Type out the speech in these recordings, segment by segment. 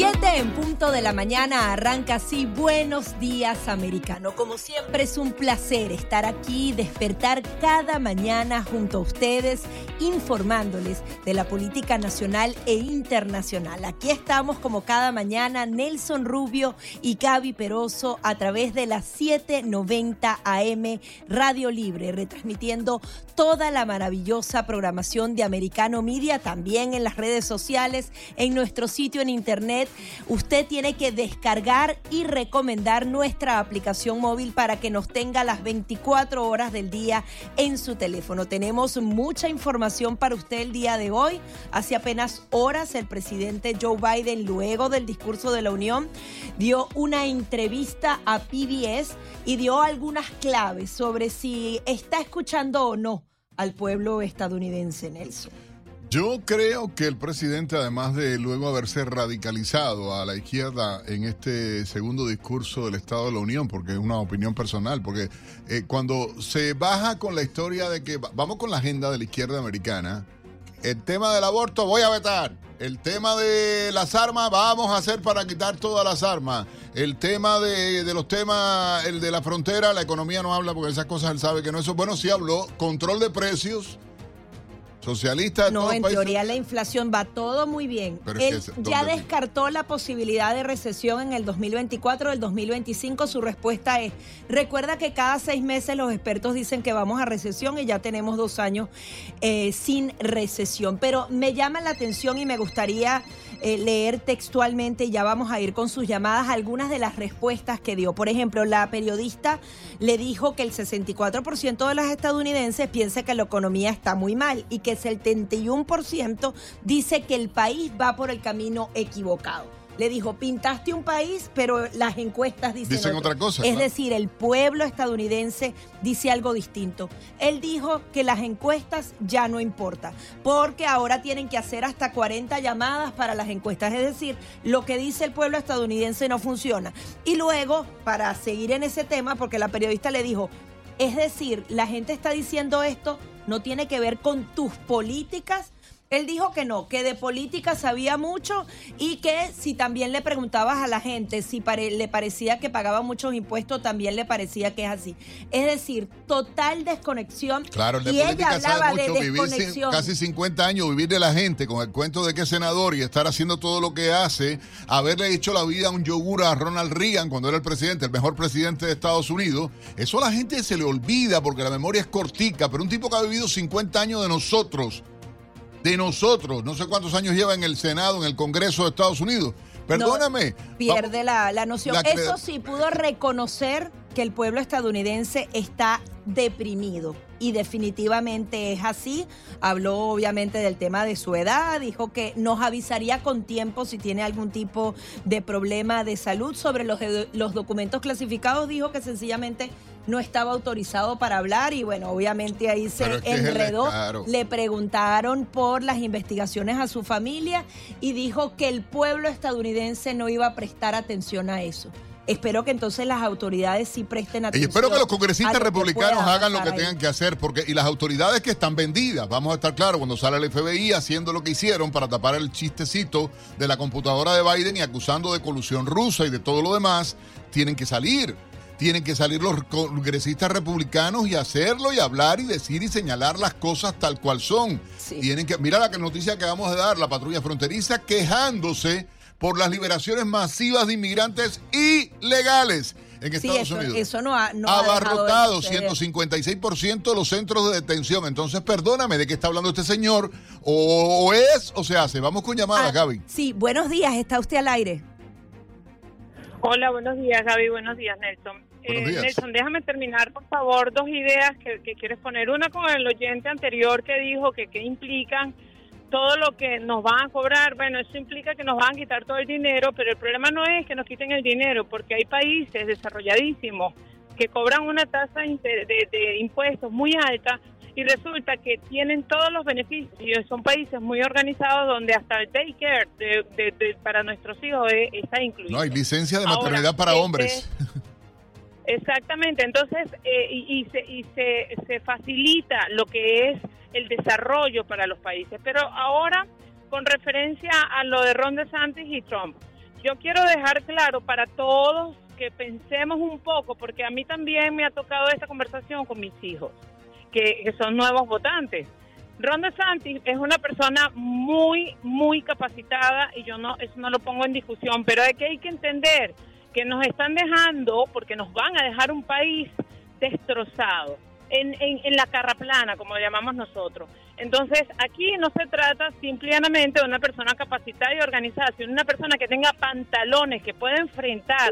Yeah. 7 en punto de la mañana arranca así. Buenos días, americano. Como siempre es un placer estar aquí, despertar cada mañana junto a ustedes, informándoles de la política nacional e internacional. Aquí estamos como cada mañana, Nelson Rubio y Gaby Peroso a través de las 790 AM Radio Libre, retransmitiendo toda la maravillosa programación de Americano Media, también en las redes sociales, en nuestro sitio en internet usted tiene que descargar y recomendar nuestra aplicación móvil para que nos tenga las 24 horas del día en su teléfono. Tenemos mucha información para usted el día de hoy. Hace apenas horas el presidente Joe Biden, luego del discurso de la Unión, dio una entrevista a PBS y dio algunas claves sobre si está escuchando o no al pueblo estadounidense, Nelson. Yo creo que el presidente, además de luego haberse radicalizado a la izquierda en este segundo discurso del Estado de la Unión, porque es una opinión personal, porque eh, cuando se baja con la historia de que vamos con la agenda de la izquierda americana, el tema del aborto voy a vetar, el tema de las armas vamos a hacer para quitar todas las armas, el tema de, los temas, el de la frontera, la economía no habla porque esas cosas él sabe que no eso, bueno, sí habló, control de precios Socialista. No, en teoría la inflación va todo muy bien. Él ya descartó la posibilidad de recesión en el 2024, el 2025. Su respuesta es, recuerda que cada seis meses los expertos dicen que vamos a recesión y ya tenemos dos años eh, sin recesión. Pero me llama la atención y me gustaría eh, leer textualmente, ya vamos a ir con sus llamadas, algunas de las respuestas que dio. Por ejemplo, la periodista le dijo que el 64% de las estadounidenses piensa que la economía está muy mal y que el 71% dice que el país va por el camino equivocado le dijo, pintaste un país, pero las encuestas dicen, otra cosa. Es decir, el pueblo estadounidense dice algo distinto. Él dijo que las encuestas ya no importan, porque ahora tienen que hacer hasta 40 llamadas para las encuestas. Es decir, lo que dice el pueblo estadounidense no funciona. Y luego, para seguir en ese tema, porque la periodista le dijo, es decir, la gente está diciendo esto, no tiene que ver con tus políticas, él dijo que no, que de política sabía mucho y que si también le preguntabas a la gente si le parecía que pagaba muchos impuestos, también le parecía que es así. Es decir, total desconexión. Claro, el de y política ella hablaba de desconexión. casi 50 años vivir de la gente con el cuento de que es senador y estar haciendo todo lo que hace, haberle hecho la vida a un yogur a Ronald Reagan cuando era el presidente, el mejor presidente de Estados Unidos. Eso a la gente se le olvida porque la memoria es cortica, pero un tipo que ha vivido 50 años de nosotros de nosotros. No sé cuántos años lleva en el Senado, en el Congreso de Estados Unidos. Perdóname. pierde la, noción. Eso sí, pudo reconocer que el pueblo estadounidense está deprimido. Y definitivamente es así. Habló obviamente del tema de su edad, dijo que nos avisaría con tiempo si tiene algún tipo de problema de salud. Sobre los, los documentos clasificados, dijo que sencillamente no estaba autorizado para hablar y bueno, obviamente ahí se enredó. Le preguntaron por las investigaciones a su familia y dijo que el pueblo estadounidense no iba a prestar atención a eso. Espero que entonces las autoridades sí presten atención. Y espero que los congresistas republicanos hagan lo que tengan que hacer, porque y las autoridades que están vendidas, vamos a estar claros, cuando sale el FBI haciendo lo que hicieron para tapar el chistecito de la computadora de Biden y acusando de colusión rusa y de todo lo demás, tienen que salir tienen que salir los congresistas republicanos y hacerlo y hablar y decir y señalar las cosas tal cual son. Tienen que, mira la noticia que vamos a dar, la patrulla fronteriza quejándose por las liberaciones masivas de inmigrantes ilegales en Estados Unidos. Eso no ha, no abarrotado 156% de los centros de detención. Entonces, perdóname, ¿de qué está hablando este señor? O, es o se hace. Vamos con llamadas, ah, Gaby. Sí, buenos días, está usted al aire. Hola, buenos días, Gaby. Buenos días, Nelson. Eh, Nelson, déjame terminar, por favor, dos ideas que, quieres poner. Una con el oyente anterior que dijo que qué implican todo lo que nos van a cobrar, bueno, eso implica que nos van a quitar todo el dinero, pero el problema no es que nos quiten el dinero, porque hay países desarrolladísimos que cobran una tasa de, impuestos muy alta y resulta que tienen todos los beneficios. Son países muy organizados donde hasta el daycare de, para nuestros hijos está incluido. No, hay licencia de maternidad para este, hombres. Exactamente, entonces, eh, y, se, y se, se facilita lo que es el desarrollo para los países. Pero ahora, con referencia a lo de Ron DeSantis y Trump, yo quiero dejar claro para todos que pensemos un poco, porque a mí también me ha tocado esta conversación con mis hijos, que, son nuevos votantes. Ron DeSantis es una persona muy, muy capacitada y yo no, eso no lo pongo en discusión, pero hay que, hay que entender que nos están dejando, porque nos van a dejar un país destrozado, en, en, la carra plana, como lo llamamos nosotros. Entonces, aquí no se trata simplemente de una persona capacitada y organizada, sino una persona que tenga pantalones, que pueda enfrentar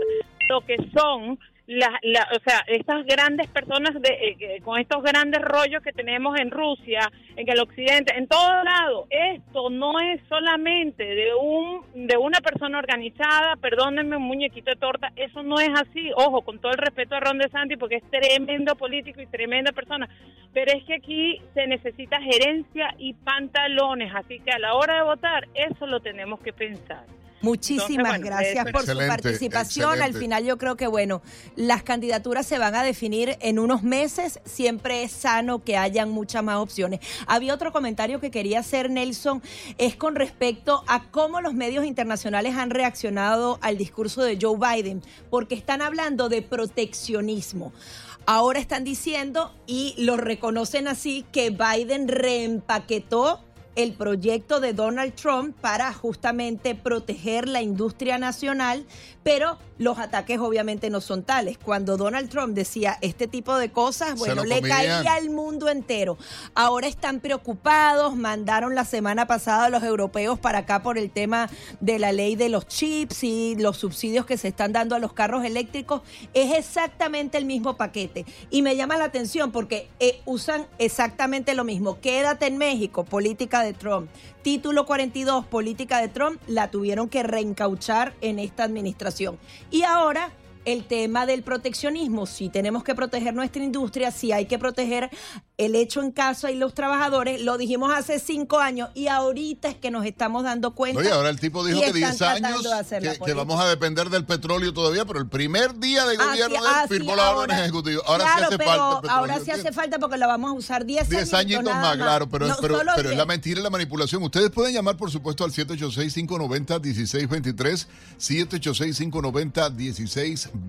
lo que son la, la, o sea, estas grandes personas de, eh, con estos grandes rollos que tenemos en Rusia, en el occidente, en todo lado, esto no es solamente de un de una persona organizada, perdónenme un muñequito de torta, eso no es así, ojo, con todo el respeto a Ron DeSantis porque es tremendo político y tremenda persona, pero es que aquí se necesita gerencia y pantalones, así que a la hora de votar eso lo tenemos que pensar. Muchísimas gracias por su participación. Al final yo creo que, bueno, las candidaturas se van a definir en unos meses. Siempre es sano que hayan muchas más opciones. Había otro comentario que quería hacer, Nelson, es con respecto a cómo los medios internacionales han reaccionado al discurso de Joe Biden, porque están hablando de proteccionismo. Ahora están diciendo, y lo reconocen así, que Biden reempaquetó el proyecto de Donald Trump para justamente proteger la industria nacional, pero los ataques obviamente no son tales. Cuando Donald Trump decía este tipo de cosas, bueno, le caía al mundo entero. Ahora están preocupados, mandaron la semana pasada a los europeos para acá por el tema de la ley de los chips y los subsidios que se están dando a los carros eléctricos. Es exactamente el mismo paquete. Y me llama la atención porque eh, usan exactamente lo mismo. Quédate en México, política de Trump. Título 42, política de Trump, la tuvieron que reencauchar en esta administración. Y ahora el tema del proteccionismo, si tenemos que proteger nuestra industria, si hay que proteger el hecho en casa y los trabajadores, lo dijimos hace cinco años y ahorita es que nos estamos dando cuenta. Oye, ahora el tipo dijo que 10 años que, vamos a depender del petróleo todavía, pero el primer día de gobierno ah, firmó la orden ejecutiva. Ahora sí hace falta. ahora sí hace falta porque la vamos a usar 10 años. 10 añitos más, claro, pero, pero, pero es la mentira y la manipulación. Ustedes pueden llamar, por supuesto, al 786-590-1623,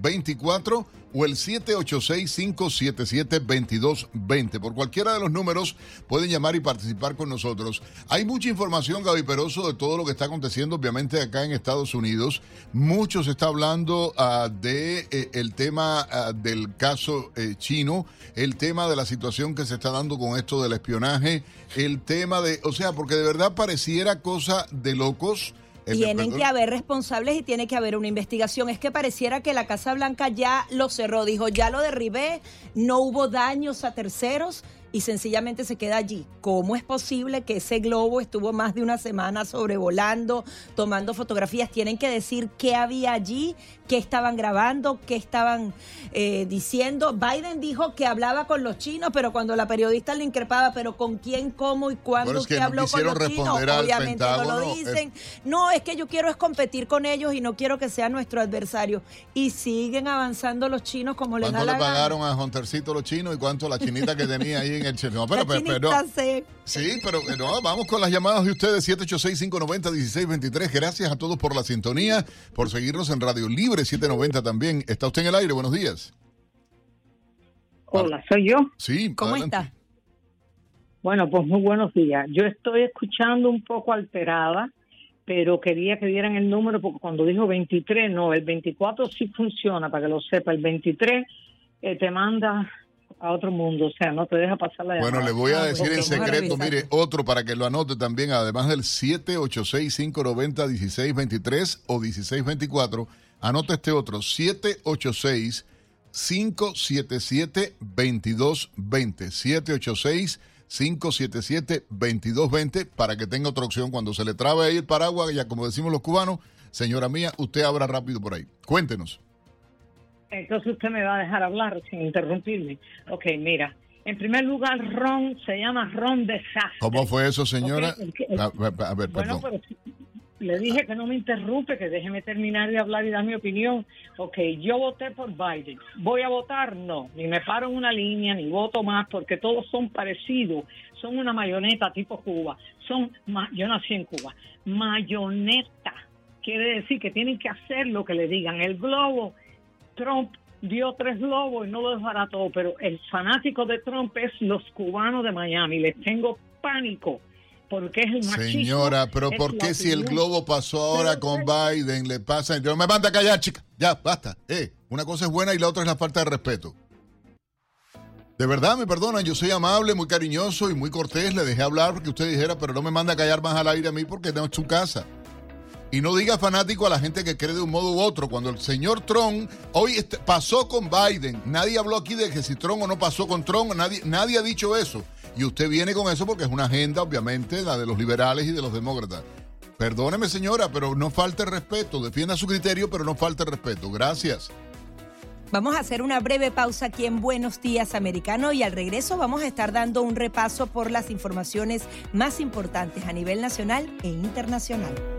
786-590-1624 o el 786-577-2220. Por cualquiera de los números pueden llamar y participar con nosotros. Hay mucha información, Gaby Peroso, de todo lo que está aconteciendo, obviamente, acá en Estados Unidos. Mucho se está hablando uh, de eh, el tema uh, del caso eh, chino, el tema de la situación que se está dando con esto del espionaje, el tema de, o sea, porque de verdad pareciera cosa de locos tienen que haber responsables y tiene que haber una investigación. Es que pareciera que la Casa Blanca ya lo cerró, dijo, ya lo derribé, no hubo daños a terceros y sencillamente se queda allí. ¿Cómo es posible que ese globo estuvo más de una semana sobrevolando, tomando fotografías? Tienen que decir qué había allí, qué estaban grabando, qué estaban eh, diciendo. Biden dijo que hablaba con los chinos, pero cuando la periodista le increpaba, pero con quién, cómo y cuándo usted habló con los chinos, obviamente no lo dicen. No, es que yo quiero es competir con ellos y no quiero que sea nuestro adversario. Y siguen avanzando los chinos como les da la ¿Cuánto le pagaron a Jontercito los chinos y cuánto la chinita que tenía ahí no, pero, pero, Sí, pero no, vamos con las llamadas de ustedes, 786-590-1623. Gracias a todos por la sintonía, por seguirnos en Radio Libre 790 también. Está usted en el aire, buenos días. Hola, soy yo. Sí, ¿cómo está? Bueno, pues muy buenos días. Yo estoy escuchando un poco alterada, pero quería que dieran el número porque cuando dijo 23, no, el 24 sí funciona, para que lo sepa. El 23 eh, te manda a otro mundo, o sea, no te deja pasar la Bueno, le voy a decir en secreto, mire, otro para que lo anote también, además del 786-590-1623 o 1624, anote este otro, 786 577 2220 786 577-2220 para que tenga otra opción cuando se le trabe ahí el paraguas, ya como decimos los cubanos, señora mía, usted abra rápido por ahí. Cuéntenos. Entonces usted me va a dejar hablar sin interrumpirme. Ok, mira. En primer lugar, ron se llama ron desastre. ¿Cómo fue eso, señora? Que- A, Bueno, pero le dije que no me interrumpe, que déjeme terminar de hablar y dar mi opinión. Ok, yo voté por Biden. ¿Voy a votar? No. Ni me paro en una línea, ni voto más, porque todos son parecidos. Son una mayoneta tipo Cuba. Son, ma- yo nací en Cuba. Mayoneta. Quiere decir que tienen que hacer lo que le digan. El globo, Trump dio tres globos y no lo todo, pero el fanático de Trump es los cubanos de Miami. Les tengo pánico. Porque es el machismo. Señora, pero ¿por qué si el globo pasó ahora Pero, con Biden, le pasa? No me manda a callar, chica. Ya, basta. Eh, una cosa es buena y la otra es la falta de respeto. De verdad, me perdonan, yo soy amable, muy cariñoso y muy cortés. Le dejé hablar porque usted dijera, pero no me manda a callar más al aire a mí porque no es su casa. Y no diga fanático a la gente que cree de un modo u otro. Cuando el señor Trump hoy pasó con Biden, nadie habló aquí de que si Trump o no pasó con Trump, nadie, nadie ha dicho eso. Y usted viene con eso porque es una agenda, obviamente, la de los liberales y de los demócratas. Perdóneme, señora, pero no falte respeto. Defienda su criterio, pero no falte respeto. Gracias. Vamos a hacer una breve pausa aquí en Buenos Días Americano y al regreso vamos a estar dando un repaso por las informaciones más importantes a nivel nacional e internacional.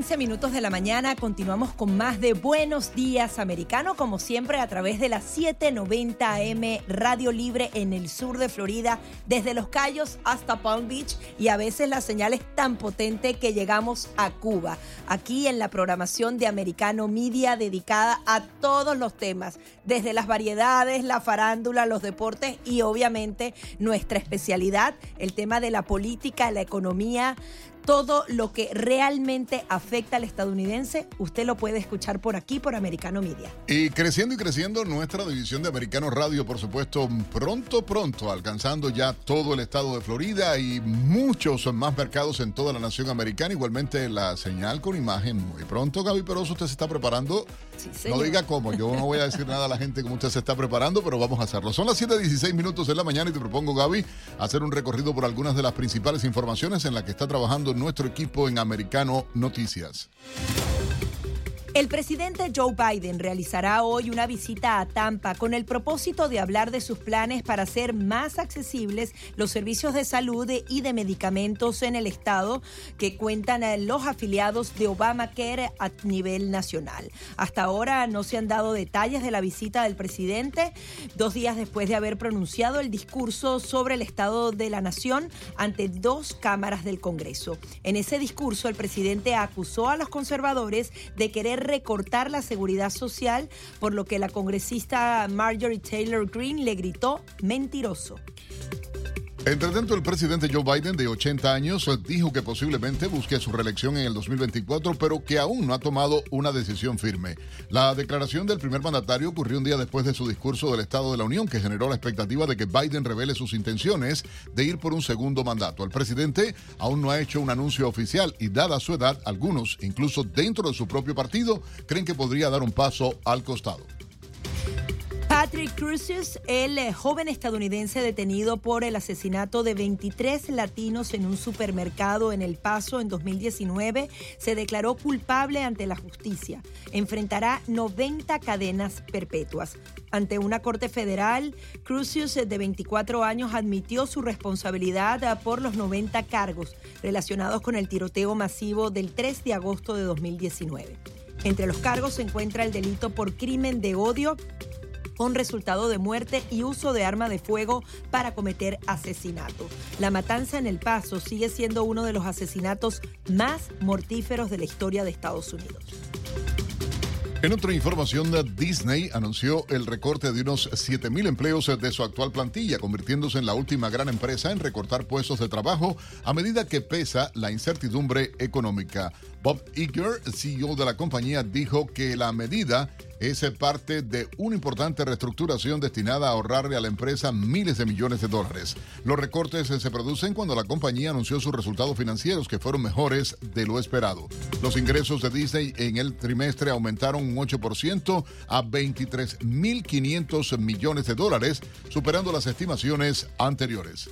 15 minutos de la mañana, continuamos con más de Buenos Días Americano, como siempre a través de la 790 AM Radio Libre en el sur de Florida, desde Los Cayos hasta Palm Beach y a veces la señal es tan potente que llegamos a Cuba, aquí en la programación de Americano Media dedicada a todos los temas, desde las variedades, la farándula, los deportes y obviamente nuestra especialidad, el tema de la política, la economía, todo lo que realmente afecta al estadounidense, usted lo puede escuchar por aquí, por Americano Media. Y creciendo y creciendo nuestra división de Americano Radio, por supuesto, pronto, pronto, alcanzando ya todo el estado de Florida y muchos más mercados en toda la nación americana. Igualmente la señal con imagen muy pronto, Gaby Peroso, usted se está preparando. Sí, No diga cómo, yo no voy a decir nada a la gente como usted se está preparando, pero vamos a hacerlo. Son las 7.16 minutos de la mañana y te propongo, Gaby, hacer un recorrido por algunas de las principales informaciones en las que está trabajando nuestro equipo en Americano Noticias. El presidente Joe Biden realizará hoy una visita a Tampa con el propósito de hablar de sus planes para hacer más accesibles los servicios de salud y de medicamentos en el estado que cuentan los afiliados de Obamacare a nivel nacional. Hasta ahora no se han dado detalles de la visita del presidente, dos días después de haber pronunciado el discurso sobre el estado de la nación ante dos cámaras del Congreso. En ese discurso, el presidente acusó a los conservadores de querer recortar la seguridad social, por lo que la congresista Marjorie Taylor Greene le gritó mentiroso. Entre tanto, el presidente Joe Biden, de 80 años, dijo que posiblemente busque su reelección en el 2024, pero que aún no ha tomado una decisión firme. La declaración del primer mandatario ocurrió un día después de su discurso del Estado de la Unión, que generó la expectativa de que Biden revele sus intenciones de ir por un segundo mandato. El presidente aún no ha hecho un anuncio oficial y, dada su edad, algunos, incluso dentro de su propio partido, creen que podría dar un paso al costado. Patrick Cruces, el eh, joven estadounidense detenido por el asesinato de 23 latinos en un supermercado en El Paso en 2019, se declaró culpable ante la justicia. Enfrentará 90 cadenas perpetuas. Ante una corte federal, Crucius, de 24 años, admitió su responsabilidad ah, por los 90 cargos relacionados con el tiroteo masivo del 3 de agosto de 2019. Entre los cargos se encuentra el delito por crimen de odio con resultado de muerte y uso de arma de fuego para cometer asesinato. La matanza en El Paso sigue siendo uno de los asesinatos más mortíferos de la historia de Estados Unidos. En otra información, Disney anunció el recorte de unos 7.000 empleos de su actual plantilla, convirtiéndose en la última gran empresa en recortar puestos de trabajo a medida que pesa la incertidumbre económica. Bob Iger, CEO de la compañía, dijo que la medida es parte de una importante reestructuración destinada a ahorrarle a la empresa miles de millones de dólares. Los recortes se producen cuando la compañía anunció sus resultados financieros que fueron mejores de lo esperado. Los ingresos de Disney en el trimestre aumentaron un 8% a 23.500 millones de dólares, superando las estimaciones anteriores.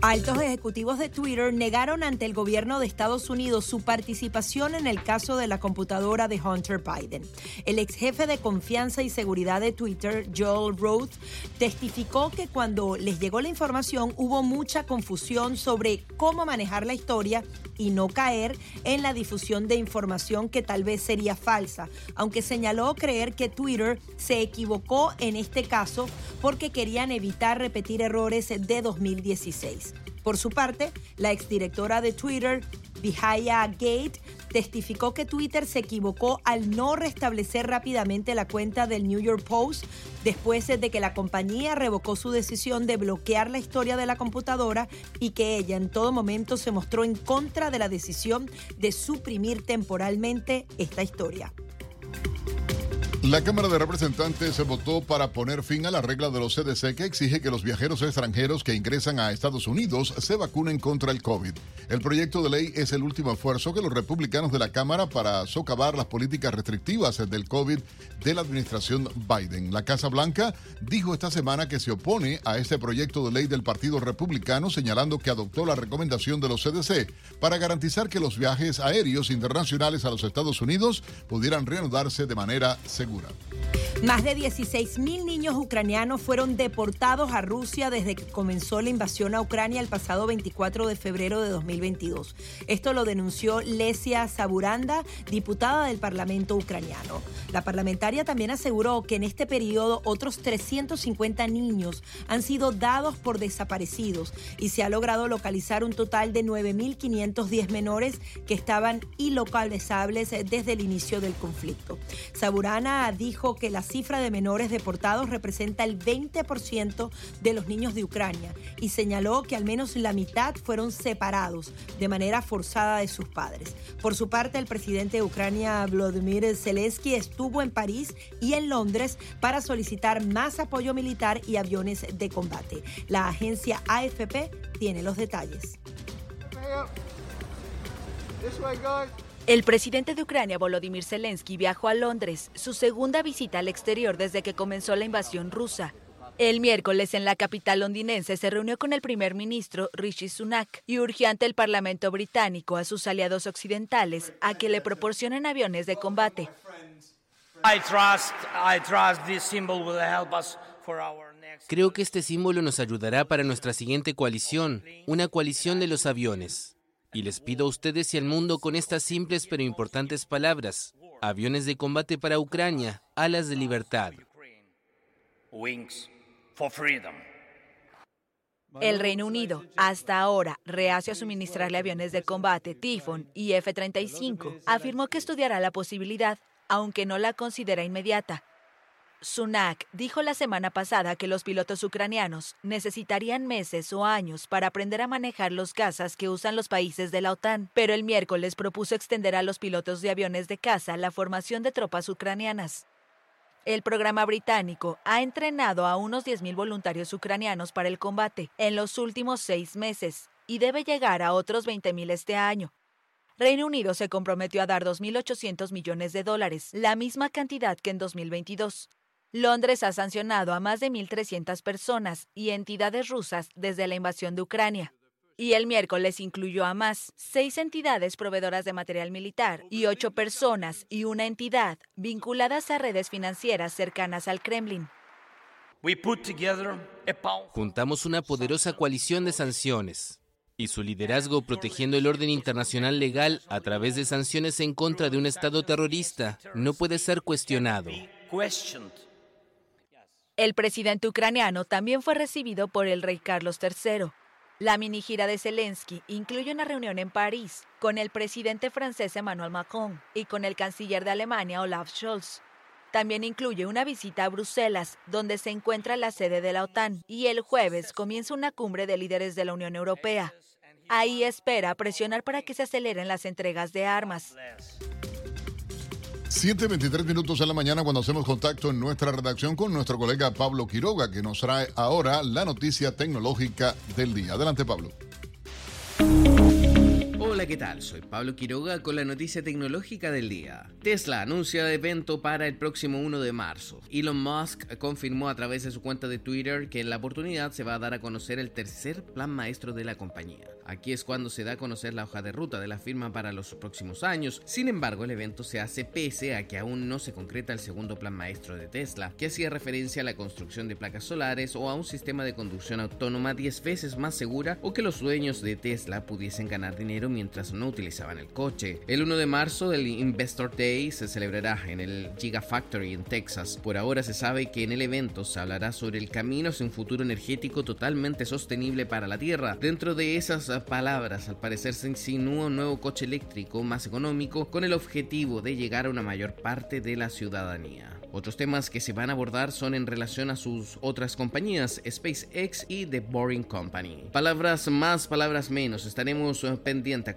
Altos ejecutivos de Twitter negaron ante el gobierno de Estados Unidos su participación en el caso de la computadora de Hunter Biden. El ex jefe de confianza y seguridad de Twitter, Joel Roth, testificó que cuando les llegó la información hubo mucha confusión sobre cómo manejar la historia y no caer en la difusión de información que tal vez sería falsa, aunque señaló creer que Twitter se equivocó en este caso porque querían evitar repetir errores de 2016. Por su parte, la exdirectora de Twitter, Vijaya Gate, testificó que Twitter se equivocó al no restablecer rápidamente la cuenta del New York Post después de que la compañía revocó su decisión de bloquear la historia de la computadora y que ella en todo momento se mostró en contra de la decisión de suprimir temporalmente esta historia. La Cámara de Representantes votó para poner fin a la regla de los CDC que exige que los viajeros extranjeros que ingresan a Estados Unidos se vacunen contra el COVID. El proyecto de ley es el último esfuerzo que los republicanos de la Cámara para socavar las políticas restrictivas del COVID de la administración Biden. La Casa Blanca dijo esta semana que se opone a este proyecto de ley del Partido Republicano, señalando que adoptó la recomendación de los CDC para garantizar que los viajes aéreos internacionales a los Estados Unidos pudieran reanudarse de manera segura. Más de 16 mil niños ucranianos fueron deportados a Rusia desde que comenzó la invasión a Ucrania el pasado 24 de febrero de 2022. Esto lo denunció Lesia Saburanda, diputada del Parlamento ucraniano. La parlamentaria también aseguró que en este periodo otros 350 niños han sido dados por desaparecidos y se ha logrado localizar un total de 9.510 menores que estaban ilocalizables desde el inicio del conflicto. Saburana dijo que la cifra de menores deportados representa el 20% de los niños de Ucrania y señaló que al menos la mitad fueron separados de manera forzada de sus padres. Por su parte, el presidente de Ucrania, Vladimir Zelensky, estuvo en París y en Londres para solicitar más apoyo militar y aviones de combate. La agencia AFP tiene los detalles. El presidente de Ucrania, Volodymyr Zelensky, viajó a Londres, su segunda visita al exterior desde que comenzó la invasión rusa. El miércoles en la capital londinense se reunió con el primer ministro Rishi Sunak y urgió ante el Parlamento británico a sus aliados occidentales a que le proporcionen aviones de combate. Creo que este símbolo nos ayudará para nuestra siguiente coalición, una coalición de los aviones. Y les pido a ustedes y al mundo con estas simples pero importantes palabras. Aviones de combate para Ucrania, alas de libertad. El Reino Unido, hasta ahora reacio a suministrarle aviones de combate Typhoon y F-35, afirmó que estudiará la posibilidad, aunque no la considera inmediata. Sunak dijo la semana pasada que los pilotos ucranianos necesitarían meses o años para aprender a manejar los cazas que usan los países de la OTAN, pero el miércoles propuso extender a los pilotos de aviones de caza la formación de tropas ucranianas. El programa británico ha entrenado a unos 10.000 voluntarios ucranianos para el combate en los últimos seis meses y debe llegar a otros 20.000 este año. Reino Unido se comprometió a dar 2.800 millones de dólares, la misma cantidad que en 2022. Londres ha sancionado a más de 1.300 personas y entidades rusas desde la invasión de Ucrania. Y el miércoles incluyó a más seis entidades proveedoras de material militar y ocho personas y una entidad vinculadas a redes financieras cercanas al Kremlin. Juntamos una poderosa coalición de sanciones y su liderazgo protegiendo el orden internacional legal a través de sanciones en contra de un Estado terrorista no puede ser cuestionado. El presidente ucraniano también fue recibido por el rey Carlos III. La mini gira de Zelensky incluye una reunión en París con el presidente francés Emmanuel Macron y con el canciller de Alemania Olaf Scholz. También incluye una visita a Bruselas, donde se encuentra la sede de la OTAN, y el jueves comienza una cumbre de líderes de la Unión Europea. Ahí espera presionar para que se aceleren las entregas de armas. 7.23 minutos en la mañana cuando hacemos contacto en nuestra redacción con nuestro colega Pablo Quiroga, que nos trae ahora la noticia tecnológica del día. Adelante, Pablo. Hola, ¿qué tal? Soy Pablo Quiroga con la noticia tecnológica del día. Tesla anuncia evento para el próximo 1 de marzo. Elon Musk confirmó a través de su cuenta de Twitter que en la oportunidad se va a dar a conocer el tercer plan maestro de la compañía. Aquí es cuando se da a conocer la hoja de ruta de la firma para los próximos años. Sin embargo, el evento se hace pese a que aún no se concreta el segundo plan maestro de Tesla, que hacía referencia a la construcción de placas solares o a un sistema de conducción autónoma 10 veces más segura o que los dueños de Tesla pudiesen ganar dinero mientras no utilizaban el coche. El 1 de marzo del Investor Day se celebrará en el Gigafactory en Texas. Por ahora se sabe que en el evento se hablará sobre el camino hacia un futuro energético totalmente sostenible para la Tierra. Dentro de esas palabras, al parecer se insinúa un nuevo coche eléctrico más económico con el objetivo de llegar a una mayor parte de la ciudadanía. Otros temas que se van a abordar son en relación a sus otras compañías, SpaceX y The Boring Company. Palabras más, palabras menos, estaremos pendientes a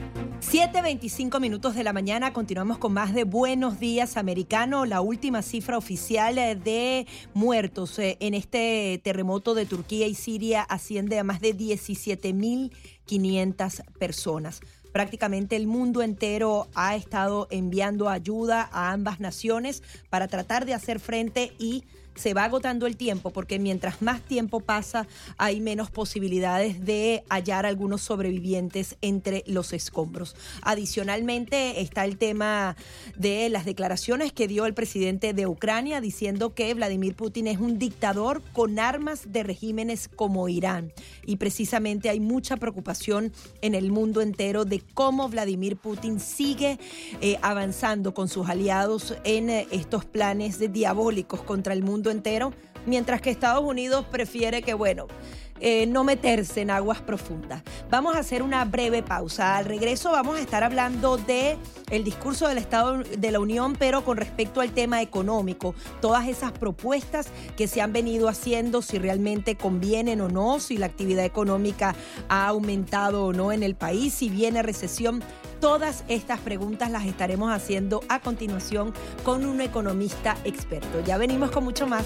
7.25 minutos de la mañana, continuamos con más de Buenos Días Americano. La última cifra oficial eh, de muertos eh, en este terremoto de Turquía y Siria asciende a más de 17.500 personas. Prácticamente el mundo entero ha estado enviando ayuda a ambas naciones para tratar de hacer frente y se va agotando el tiempo porque mientras más tiempo pasa hay menos posibilidades de hallar algunos sobrevivientes entre los escombros. Adicionalmente está el tema de las declaraciones que dio el presidente de Ucrania diciendo que Vladimir Putin es un dictador con armas de regímenes como Irán. Y precisamente hay mucha preocupación en el mundo entero de cómo Vladimir Putin sigue eh, avanzando con sus aliados en eh, estos planes diabólicos contra el mundo entero, mientras que Estados Unidos prefiere que, bueno, eh, no meterse en aguas profundas. Vamos a hacer una breve pausa. Al regreso vamos a estar hablando de el discurso del Estado de la Unión, pero con respecto al tema económico, todas esas propuestas que se han venido haciendo, si realmente convienen o no, si la actividad económica ha aumentado o no en el país, si viene recesión. Todas estas preguntas las estaremos haciendo a continuación con un economista experto. Ya venimos con mucho más.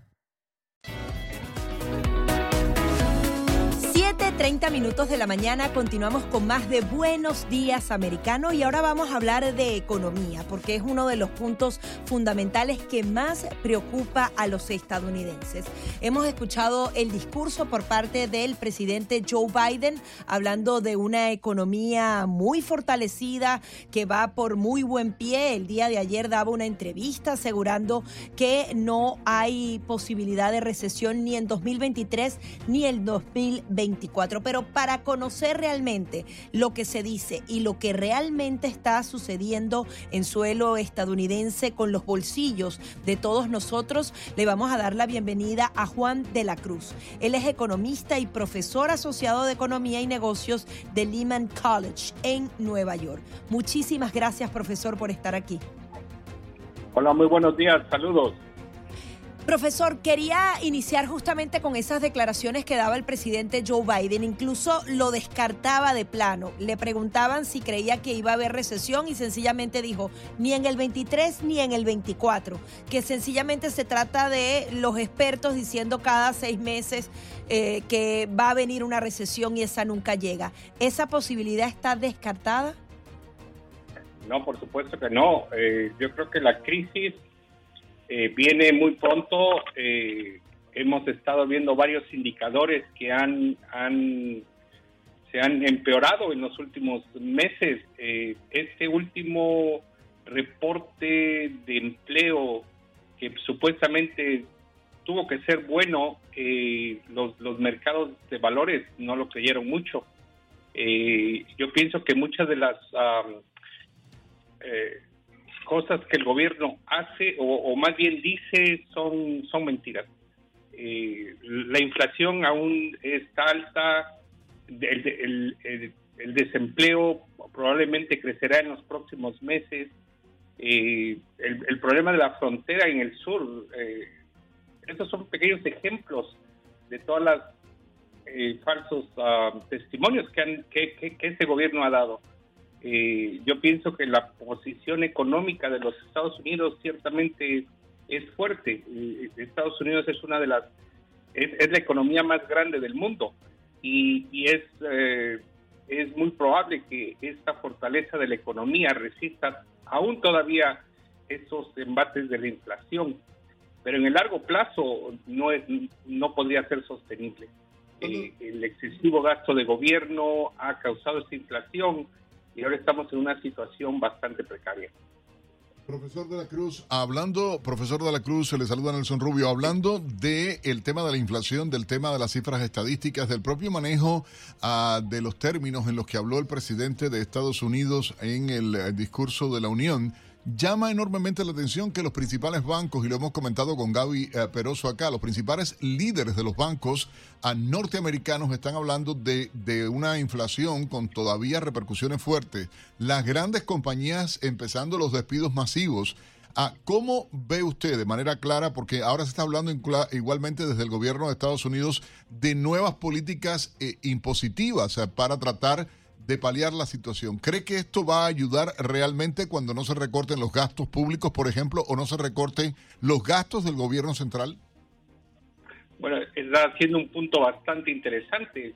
7.30 minutos de la mañana continuamos con más de Buenos Días Americano y ahora vamos a hablar de economía porque es uno de los puntos fundamentales que más preocupa a los estadounidenses. Hemos escuchado el discurso por parte del presidente Joe Biden hablando de una economía muy fortalecida que va por muy buen pie. El día de ayer daba una entrevista asegurando que no hay posibilidad de recesión ni en 2023 ni en 2024. Pero para conocer realmente lo que se dice y lo que realmente está sucediendo en suelo estadounidense con los bolsillos de todos nosotros, le vamos a dar la bienvenida a Juan de la Cruz. Él es economista y profesor asociado de Economía y Negocios de Lehman College en Nueva York. Muchísimas gracias, profesor, por estar aquí. Hola, muy buenos días. Saludos. Profesor, quería iniciar justamente con esas declaraciones que daba el presidente Joe Biden. Incluso lo descartaba de plano. Le preguntaban si creía que iba a haber recesión y sencillamente dijo, ni en el 23 ni en el 24. Que sencillamente se trata de los expertos diciendo cada seis meses eh, que va a venir una recesión y esa nunca llega. ¿Esa posibilidad está descartada? No, por supuesto que no. Eh, yo creo que la crisis eh, viene muy pronto. Eh, hemos estado viendo varios indicadores que han, se han empeorado en los últimos meses. Eh, este último reporte de empleo que supuestamente tuvo que ser bueno, los, los mercados de valores no lo creyeron mucho. yo pienso que muchas de las cosas que el gobierno hace o, más bien dice son, son mentiras. Eh, la inflación aún está alta, el, desempleo probablemente crecerá en los próximos meses. Eh, el, problema de la frontera en el sur, eh, estos son pequeños ejemplos de todas las falsos ah, testimonios que, han, que, que, que este gobierno ha dado. Eh, yo pienso que la posición económica de los Estados Unidos ciertamente es fuerte. Eh, Estados Unidos es una de las es, la economía más grande del mundo y, es eh, es muy probable que esta fortaleza de la economía resista aún todavía esos embates de la inflación, pero en el largo plazo no es no podría ser sostenible. el excesivo gasto de gobierno ha causado esta inflación y ahora estamos en una situación bastante precaria. Profesor de la Cruz, hablando, profesor de la Cruz, se le saluda Nelson Rubio, hablando del el tema de la inflación, del tema de las cifras estadísticas, del propio manejo ah, de los términos en los que habló el presidente de Estados Unidos en el eh, discurso de la Unión llama enormemente la atención que los principales bancos, y lo hemos comentado con Gaby eh, Peroso acá, los principales líderes de los bancos a norteamericanos están hablando de, de, una inflación con todavía repercusiones fuertes. Las grandes compañías empezando los despidos masivos. ¿Cómo ve usted de manera clara, porque ahora se está hablando igualmente desde el gobierno de Estados Unidos de nuevas políticas eh, impositivas para tratar de paliar la situación. ¿Cree que esto va a ayudar realmente cuando no se recorten los gastos públicos, por ejemplo, o no se recorten los gastos del gobierno central? Bueno, está haciendo un punto bastante interesante.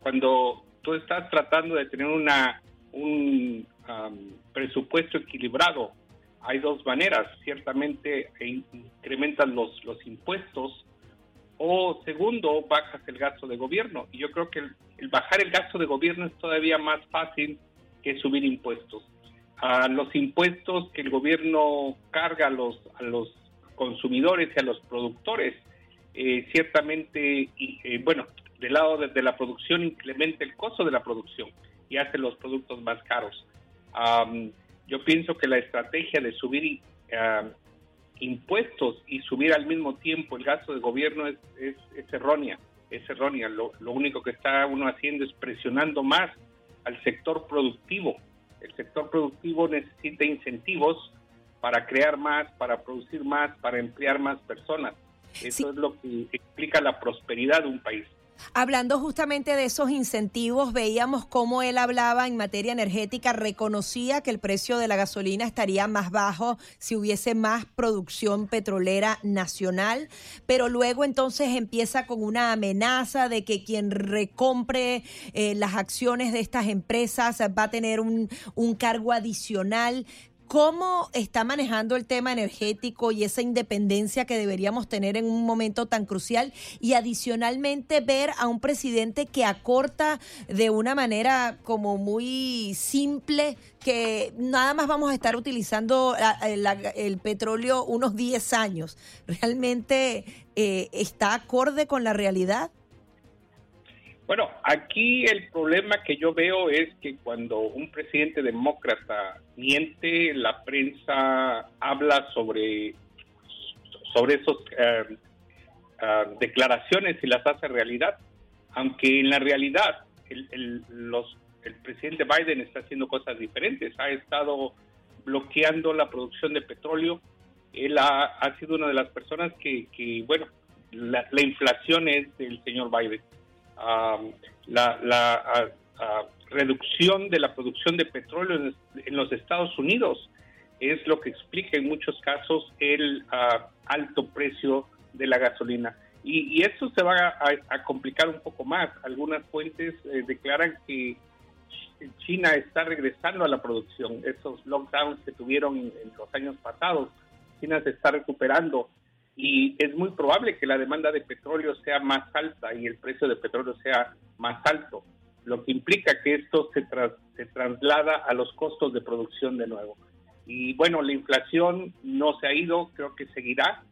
Cuando tú estás tratando de tener una un presupuesto equilibrado, hay dos maneras. Ciertamente incrementan los, los impuestos o segundo, bajas el gasto de gobierno. Y yo creo que el, bajar el gasto de gobierno es todavía más fácil que subir impuestos. A los impuestos que el gobierno carga a los, a los consumidores y a los productores, eh, ciertamente, eh, bueno, del lado de, la producción incrementa el costo de la producción y hace los productos más caros. yo pienso que la estrategia de subir impuestos y subir al mismo tiempo el gasto de gobierno es, es, errónea, es errónea. Lo, lo, único que está uno haciendo es presionando más al sector productivo. El sector productivo necesita incentivos para crear más, para producir más, para emplear más personas. Eso es lo que explica la prosperidad de un país. Hablando justamente de esos incentivos, veíamos cómo él hablaba en materia energética, reconocía que el precio de la gasolina estaría más bajo si hubiese más producción petrolera nacional, pero luego entonces empieza con una amenaza de que quien recompre eh, las acciones de estas empresas va a tener un, un cargo adicional. ¿Cómo está manejando el tema energético y esa independencia que deberíamos tener en un momento tan crucial? Y adicionalmente ver a un presidente que acorta de una manera como muy simple que nada más vamos a estar utilizando el petróleo unos 10 años. ¿Realmente eh, está acorde con la realidad? Bueno, aquí el problema que yo veo es que cuando un presidente demócrata miente, la prensa habla sobre, sobre esas eh, eh, declaraciones y las hace realidad, aunque en la realidad el, los, el presidente Biden está haciendo cosas diferentes, ha estado bloqueando la producción de petróleo, él ha, sido una de las personas que, bueno, la, inflación es del señor Biden. La, reducción de la producción de petróleo en, los Estados Unidos es lo que explica en muchos casos el alto precio de la gasolina. Y, esto se va a, complicar un poco más. Algunas fuentes eh, declaran que China está regresando a la producción. Esos lockdowns que tuvieron en, los años pasados, China se está recuperando y es muy probable que la demanda de petróleo sea más alta y el precio de petróleo sea más alto, lo que implica que esto se, se traslada a los costos de producción de nuevo. Y bueno, la inflación no se ha ido, creo que seguirá.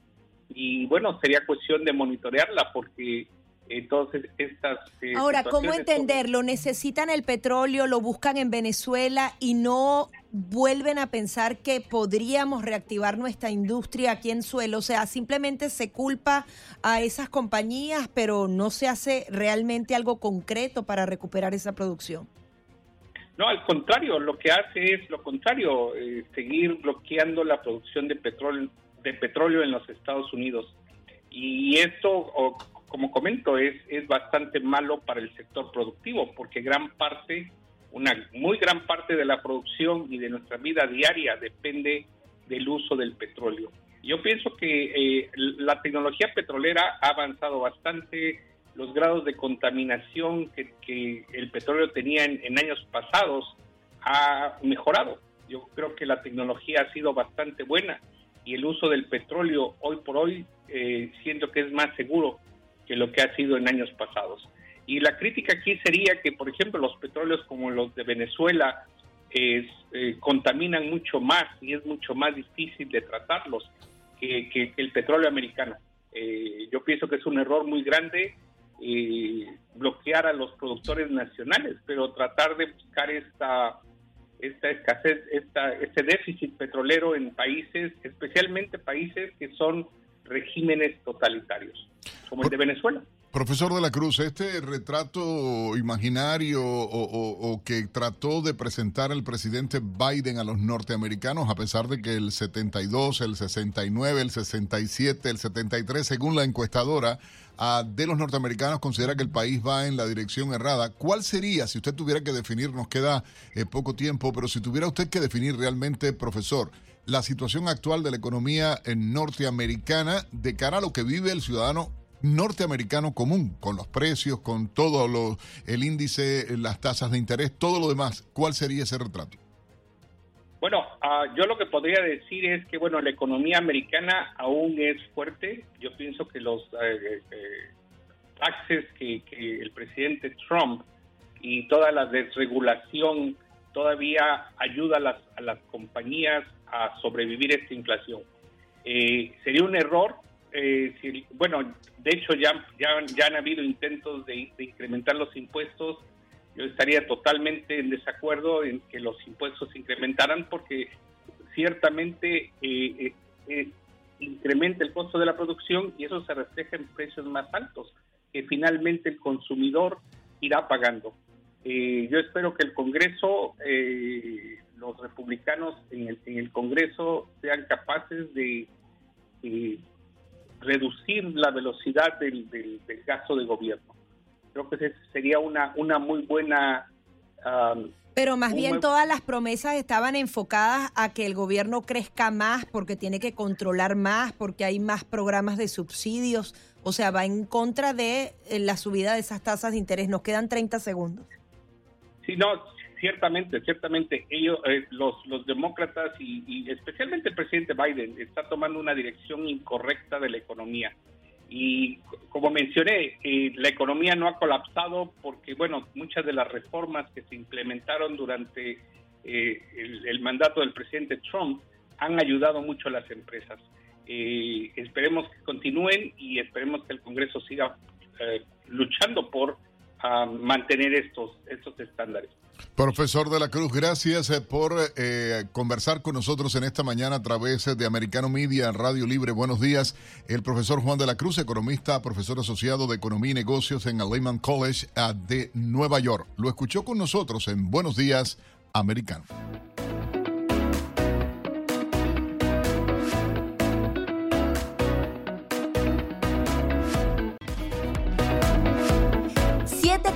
Y bueno, sería cuestión de monitorearla porque entonces, estas... Eh, Ahora, ¿cómo entenderlo? ¿Necesitan el petróleo, lo buscan en Venezuela y no vuelven a pensar que podríamos reactivar nuestra industria aquí en suelo? O sea, simplemente se culpa a esas compañías, pero no se hace realmente algo concreto para recuperar esa producción. No, al contrario, lo que hace es lo contrario, eh, seguir bloqueando la producción de petróleo, de petróleo en los Estados Unidos. Y esto, como comento, es, es bastante malo para el sector productivo, porque gran parte, una muy gran parte de la producción y de nuestra vida diaria depende del uso del petróleo. Yo pienso que eh, la tecnología petrolera ha avanzado bastante, los grados de contaminación que, el petróleo tenía en, años pasados ha mejorado. Yo creo que la tecnología ha sido bastante buena y el uso del petróleo hoy por hoy eh, siento que es más seguro que lo que ha sido en años pasados. Y la crítica aquí sería que, por ejemplo, los petróleos como los de Venezuela eh, contaminan mucho más y es mucho más difícil de tratarlos que, el petróleo americano. Eh, yo pienso que es un error muy grande eh, bloquear a los productores nacionales, pero tratar de buscar esta esta escasez, esta, este déficit petrolero en países, especialmente países que son regímenes totalitarios, como el de Venezuela. Profesor de la Cruz, este retrato imaginario o, que trató de presentar el presidente Biden a los norteamericanos, a pesar de que el 72, el 69, el 67, el 73, según la encuestadora de los norteamericanos, considera que el país va en la dirección errada. ¿Cuál sería, si usted tuviera que definir, nos queda eh, poco tiempo, pero si tuviera usted que definir realmente, profesor, la situación actual de la economía norteamericana de cara a lo que vive el ciudadano norteamericano común, con los precios, con todo lo, el índice, las tasas de interés, todo lo demás. ¿Cuál sería ese retrato? Bueno, ah, yo lo que podría decir es que, bueno, la economía americana aún es fuerte. Yo pienso que los eh, eh, taxes que, que, el presidente Trump y toda la desregulación todavía ayuda a las, a las compañías a sobrevivir esta inflación. Eh, sería un error, eh, si, bueno, de hecho ya, ya, ya han habido intentos de, incrementar los impuestos, yo estaría totalmente en desacuerdo en que los impuestos se incrementaran porque ciertamente eh, incrementa el costo de la producción y eso se refleja en precios más altos que finalmente el consumidor irá pagando. yo espero que el Congreso eh, los republicanos en el, en el Congreso sean capaces de, reducir la velocidad del, del, gasto de gobierno. Creo que sería una, una muy buena... pero más bien todas las promesas estaban enfocadas a que el gobierno crezca más porque tiene que controlar más, porque hay más programas de subsidios. O sea, va en contra de eh, la subida de esas tasas de interés. Nos quedan 30 segundos. Sí, no, ciertamente, ciertamente, ellos, eh, los, los demócratas y, especialmente el presidente Biden está tomando una dirección incorrecta de la economía. Y como mencioné, eh, la economía no ha colapsado porque, bueno, muchas de las reformas que se implementaron durante eh, el, mandato del presidente Trump han ayudado mucho a las empresas. esperemos que continúen y esperemos que el Congreso siga luchando por ah, mantener estos, estos estándares. Profesor de la Cruz, gracias eh, por eh, conversar con nosotros en esta mañana a través de Americano Media, Radio Libre. Buenos días. El profesor Juan de la Cruz, economista, profesor asociado de Economía y Negocios en el Lehman College de Nueva York. Lo escuchó con nosotros en Buenos Días, Americano.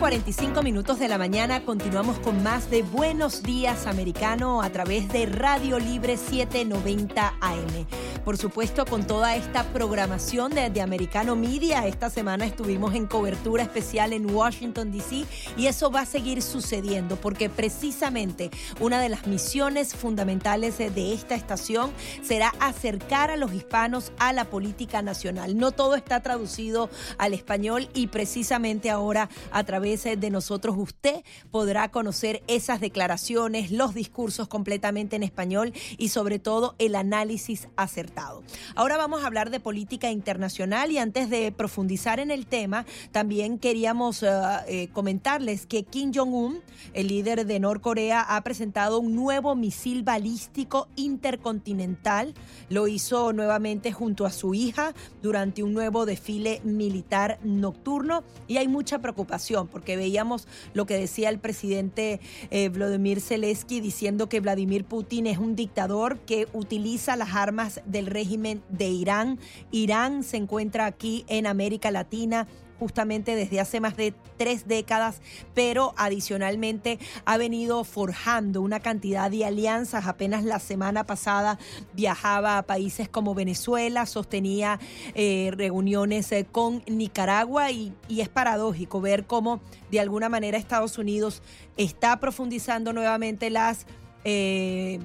7:45 minutos de la mañana continuamos con más de Buenos Días Americano a través de Radio Libre 790 AM. Por supuesto, con toda esta programación de Americano Media, esta semana estuvimos en cobertura especial en Washington, D.C. y eso va a seguir sucediendo porque precisamente una de las misiones fundamentales de esta estación será acercar a los hispanos a la política nacional. No todo está traducido al español y precisamente ahora a través de nosotros usted podrá conocer esas declaraciones, los discursos completamente en español y sobre todo el análisis acertado. Ahora vamos a hablar de política internacional y antes de profundizar en el tema, también queríamos uh, eh, comentarles que Kim Jong-un, el líder de Norcorea, ha presentado un nuevo misil balístico intercontinental. Lo hizo nuevamente junto a su hija durante un nuevo desfile militar nocturno y hay mucha preocupación porque veíamos lo que decía el presidente eh, Vladimir Zelensky diciendo que Vladimir Putin es un dictador que utiliza las armas del régimen de Irán. Irán se encuentra aquí en América Latina justamente desde hace más de tres décadas, pero adicionalmente ha venido forjando una cantidad de alianzas. Apenas la semana pasada viajaba a países como Venezuela, sostenía eh, reuniones eh, con Nicaragua y, es paradójico ver cómo de alguna manera Estados Unidos está profundizando nuevamente las... Eh,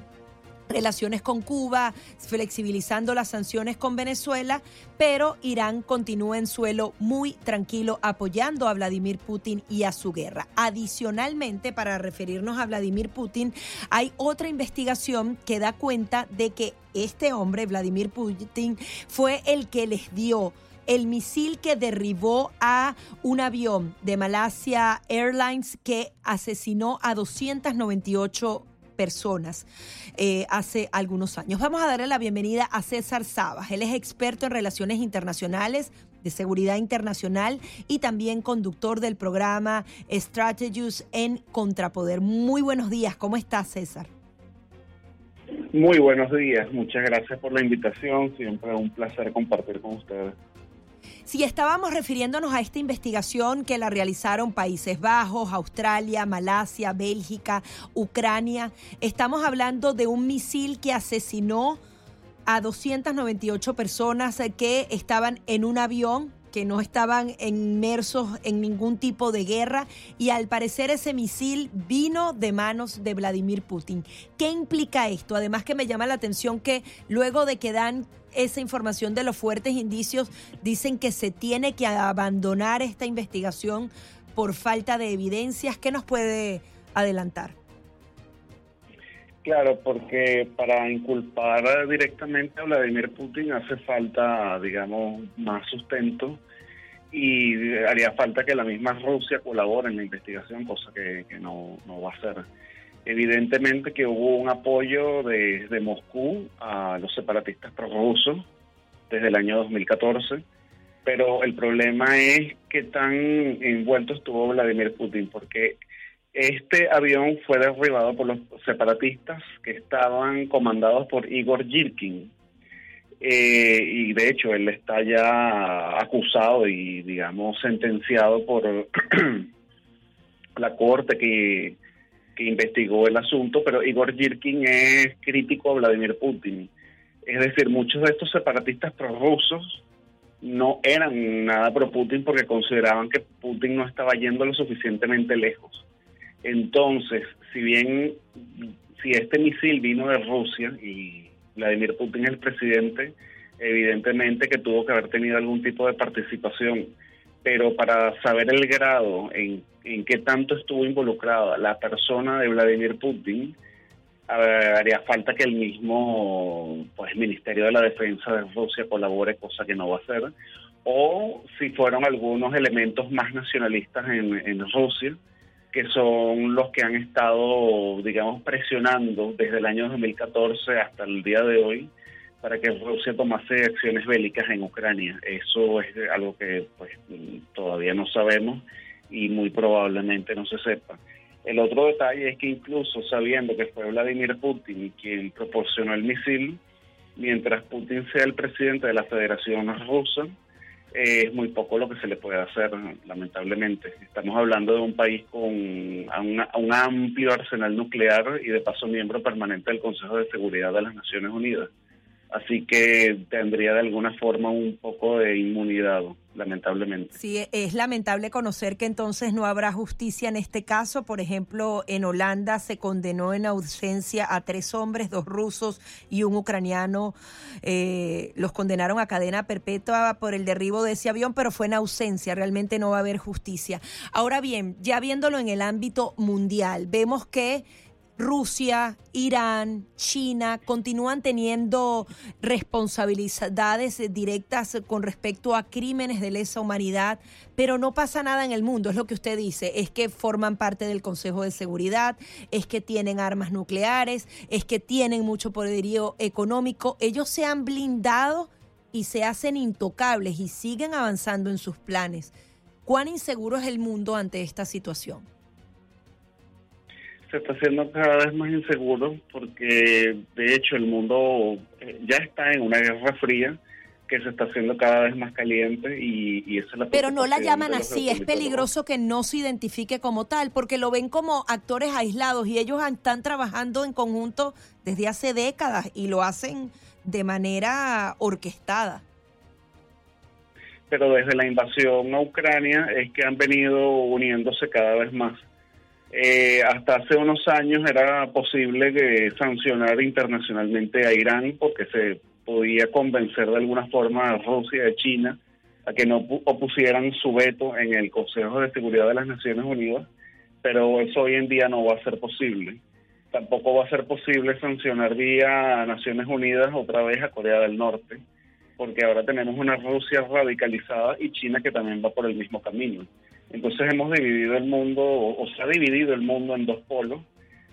relaciones con Cuba, flexibilizando las sanciones con Venezuela, pero Irán continúa en suelo muy tranquilo apoyando a Vladimir Putin y a su guerra. Adicionalmente, para referirnos a Vladimir Putin, hay otra investigación que da cuenta de que este hombre, Vladimir Putin, fue el que les dio el misil que derribó a un avión de Malasia Airlines que asesinó a 298 personas eh, hace algunos años. Vamos a darle la bienvenida a César Sabas. Él es experto en relaciones internacionales, de seguridad internacional y también conductor del programa Strategies en Contrapoder. Muy buenos días, ¿cómo estás César? Muy buenos días, muchas gracias por la invitación, siempre un placer compartir con ustedes. Si estábamos refiriéndonos a esta investigación que la realizaron Países Bajos, Australia, Malasia, Bélgica, Ucrania, estamos hablando de un misil que asesinó a 298 personas que estaban en un avión que no estaban inmersos en ningún tipo de guerra y al parecer ese misil vino de manos de Vladimir Putin. ¿Qué implica esto? Además que me llama la atención que luego de que dan esa información de los fuertes indicios, dicen que se tiene que abandonar esta investigación por falta de evidencias. ¿Qué nos puede adelantar? Claro, porque para inculpar directamente a Vladimir Putin hace falta, digamos, más sustento y haría falta que la misma Rusia colabore en la investigación, cosa que, no, no va a hacer. Evidentemente que hubo un apoyo desde Moscú a los separatistas prorrusos desde el año 2014, pero el problema es que tan envuelto estuvo Vladimir Putin, porque este avión fue derribado por los separatistas que estaban comandados por Igor Yirkin. Eh, y de hecho él está ya acusado y digamos sentenciado por la corte que que investigó el asunto, pero Igor Yirkin es crítico a Vladimir Putin. Es decir, muchos de estos separatistas prorrusos no eran nada pro Putin porque consideraban que Putin no estaba yendo lo suficientemente lejos. Entonces, si bien si este misil vino de Rusia y Vladimir Putin es el presidente, evidentemente que tuvo que haber tenido algún tipo de participación pero para saber el grado en, en qué tanto estuvo involucrada la persona de Vladimir Putin, haría falta que el mismo pues Ministerio de la Defensa de Rusia colabore, cosa que no va a hacer, o si fueron algunos elementos más nacionalistas en, en Rusia, que son los que han estado, digamos, presionando desde el año 2014 hasta el día de hoy para que Rusia tomase acciones bélicas en Ucrania. Eso es algo que pues todavía no sabemos y muy probablemente no se sepa. El otro detalle es que incluso sabiendo que fue Vladimir Putin quien proporcionó el misil, mientras Putin sea el presidente de la Federación Rusa, eh, es muy poco lo que se le puede hacer, lamentablemente. Estamos hablando de un país con un amplio arsenal nuclear y de paso miembro permanente del Consejo de Seguridad de las Naciones Unidas. Así que tendría de alguna forma un poco de inmunidad, lamentablemente. Sí, es lamentable conocer que entonces no habrá justicia en este caso. Por ejemplo, en Holanda se condenó en ausencia a tres hombres, dos rusos y un ucraniano. Eh, los condenaron a cadena perpetua por el derribo de ese avión, pero fue en ausencia. Realmente no va a haber justicia. Ahora bien, ya viéndolo en el ámbito mundial, vemos que Rusia, Irán, China continúan teniendo responsabilidades directas con respecto a crímenes de lesa humanidad, pero no pasa nada en el mundo, es lo que usted dice, es que forman parte del Consejo de Seguridad, es que tienen armas nucleares, es que tienen mucho poderío económico, ellos se han blindado y se hacen intocables y siguen avanzando en sus planes. ¿Cuán inseguro es el mundo ante esta situación? Se está haciendo cada vez más inseguro porque de hecho el mundo eh, ya está en una guerra fría que se está haciendo cada vez más caliente y, y esa es la Pero no la llaman así, es peligroso que no se identifique como tal, porque lo ven como actores aislados y ellos están trabajando en conjunto desde hace décadas y lo hacen de manera orquestada. Pero desde la invasión a Ucrania es que han venido uniéndose cada vez más. Eh, hasta hace unos años era posible sancionar internacionalmente a Irán porque se podía convencer de alguna forma a Rusia y a China a que no opusieran su veto en el Consejo de Seguridad de las Naciones Unidas, pero eso hoy en día no va a ser posible. Tampoco va a ser posible sancionar vía Naciones Unidas otra vez a Corea del Norte, porque ahora tenemos una Rusia radicalizada y China que también va por el mismo camino. Entonces hemos dividido el mundo, o, se ha dividido el mundo en dos polos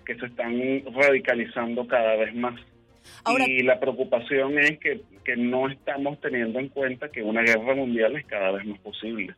que se están radicalizando cada vez más. y la preocupación es que, que no estamos teniendo en cuenta que una guerra mundial es cada vez más posible.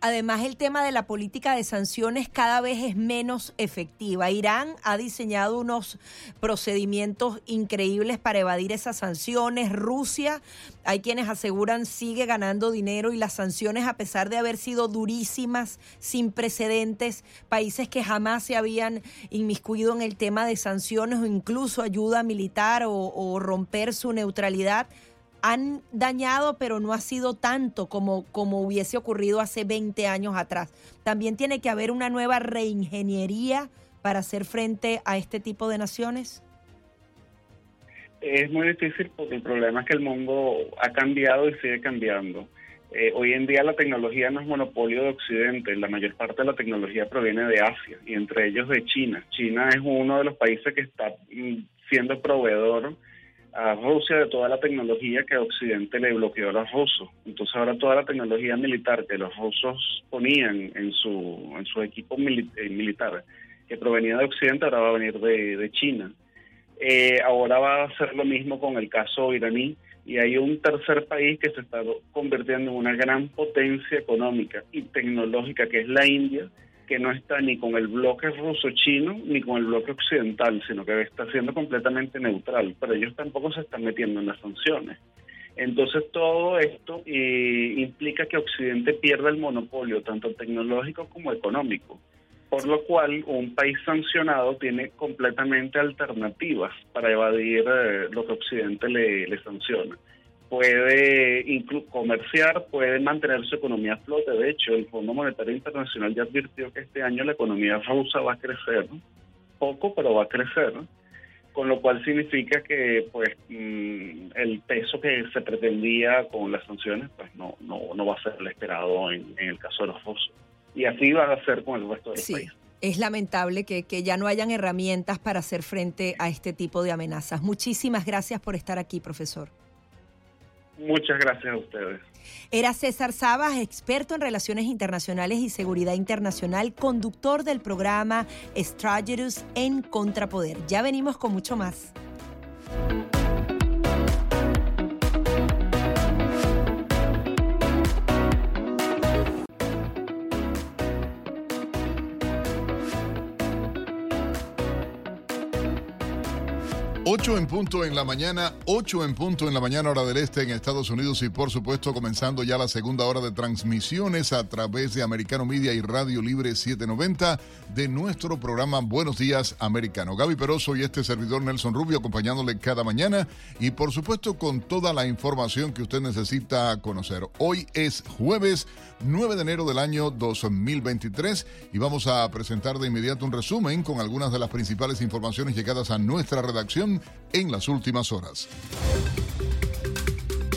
Además, el tema de la política de sanciones cada vez es menos efectiva. Irán ha diseñado unos procedimientos increíbles para evadir esas sanciones. Rusia, hay quienes aseguran, sigue ganando dinero y las sanciones, a pesar de haber sido durísimas, sin precedentes, países que jamás se habían inmiscuido en el tema de sanciones o incluso ayuda militar o, o romper su neutralidad han dañado, pero no ha sido tanto como, como hubiese ocurrido hace 20 años atrás. También tiene que haber una nueva reingeniería para hacer frente a este tipo de naciones. Es muy difícil porque el problema es que el mundo ha cambiado y sigue cambiando. Eh, hoy en día la tecnología no es monopolio de Occidente, la mayor parte de la tecnología proviene de Asia y entre ellos de China. China es uno de los países que está mm, siendo proveedor a Rusia de toda la tecnología que Occidente le bloqueó a los rusos. Entonces ahora toda la tecnología militar que los rusos ponían en su, en su equipo eh, militar, que provenía de Occidente, ahora va a venir de, China. Eh, ahora va a ser lo mismo con el caso iraní y hay un tercer país que se está convirtiendo en una gran potencia económica y tecnológica, que es la India, que no está ni con el bloque ruso-chino ni con el bloque occidental, sino que está siendo completamente neutral, pero ellos tampoco se están metiendo en las sanciones. Entonces todo esto eh, implica que Occidente pierda el monopolio, tanto tecnológico como económico, por lo cual un país sancionado tiene completamente alternativas para evadir eh, lo que Occidente le, le sanciona puede comerciar, puede mantener su economía a flote. De hecho, el Fondo Monetario Internacional ya advirtió que este año la economía rusa va a crecer, poco, pero va a crecer, con lo cual significa que pues mm, el peso que se pretendía con las sanciones pues no, no, no va a ser el esperado en, el caso de los rusos. Y así va a ser con el resto de los países. Es lamentable que, que ya no hayan herramientas para hacer frente a este tipo de amenazas. Muchísimas gracias por estar aquí, profesor. Muchas gracias a ustedes. Era César Sabas, experto en relaciones internacionales y seguridad internacional, conductor del programa Strategies en Contrapoder. Ya venimos con mucho más. 8 en punto en la mañana, 8 en punto en la mañana hora del este en Estados Unidos y por supuesto comenzando ya la segunda hora de transmisiones a través de Americano Media y Radio Libre 790 de nuestro programa Buenos Días Americano. Gaby Peroso y este servidor Nelson Rubio acompañándole cada mañana y por supuesto con toda la información que usted necesita conocer. Hoy es jueves 9 de enero del año 2023 y vamos a presentar de inmediato un resumen con algunas de las principales informaciones llegadas a nuestra redacción en las últimas horas.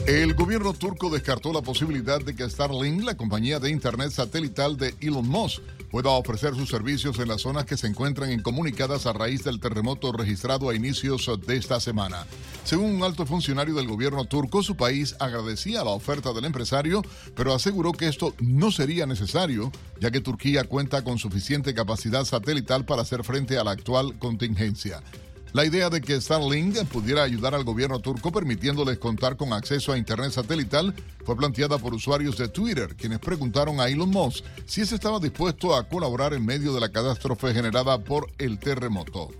El gobierno turco descartó la posibilidad de que Starlink, la compañía de Internet satelital de Elon Musk, pueda ofrecer sus servicios en las zonas que se encuentran incomunicadas a raíz del terremoto registrado a inicios de esta semana. Según un alto funcionario del gobierno turco, su país agradecía la oferta del empresario, pero aseguró que esto no sería necesario, ya que Turquía cuenta con suficiente capacidad satelital para hacer frente a la actual contingencia. La idea de que Starlink pudiera ayudar al gobierno turco permitiéndoles contar con acceso a Internet satelital fue planteada por usuarios de Twitter, quienes preguntaron a Elon Musk si ese estaba dispuesto a colaborar en medio de la catástrofe generada por el terremoto.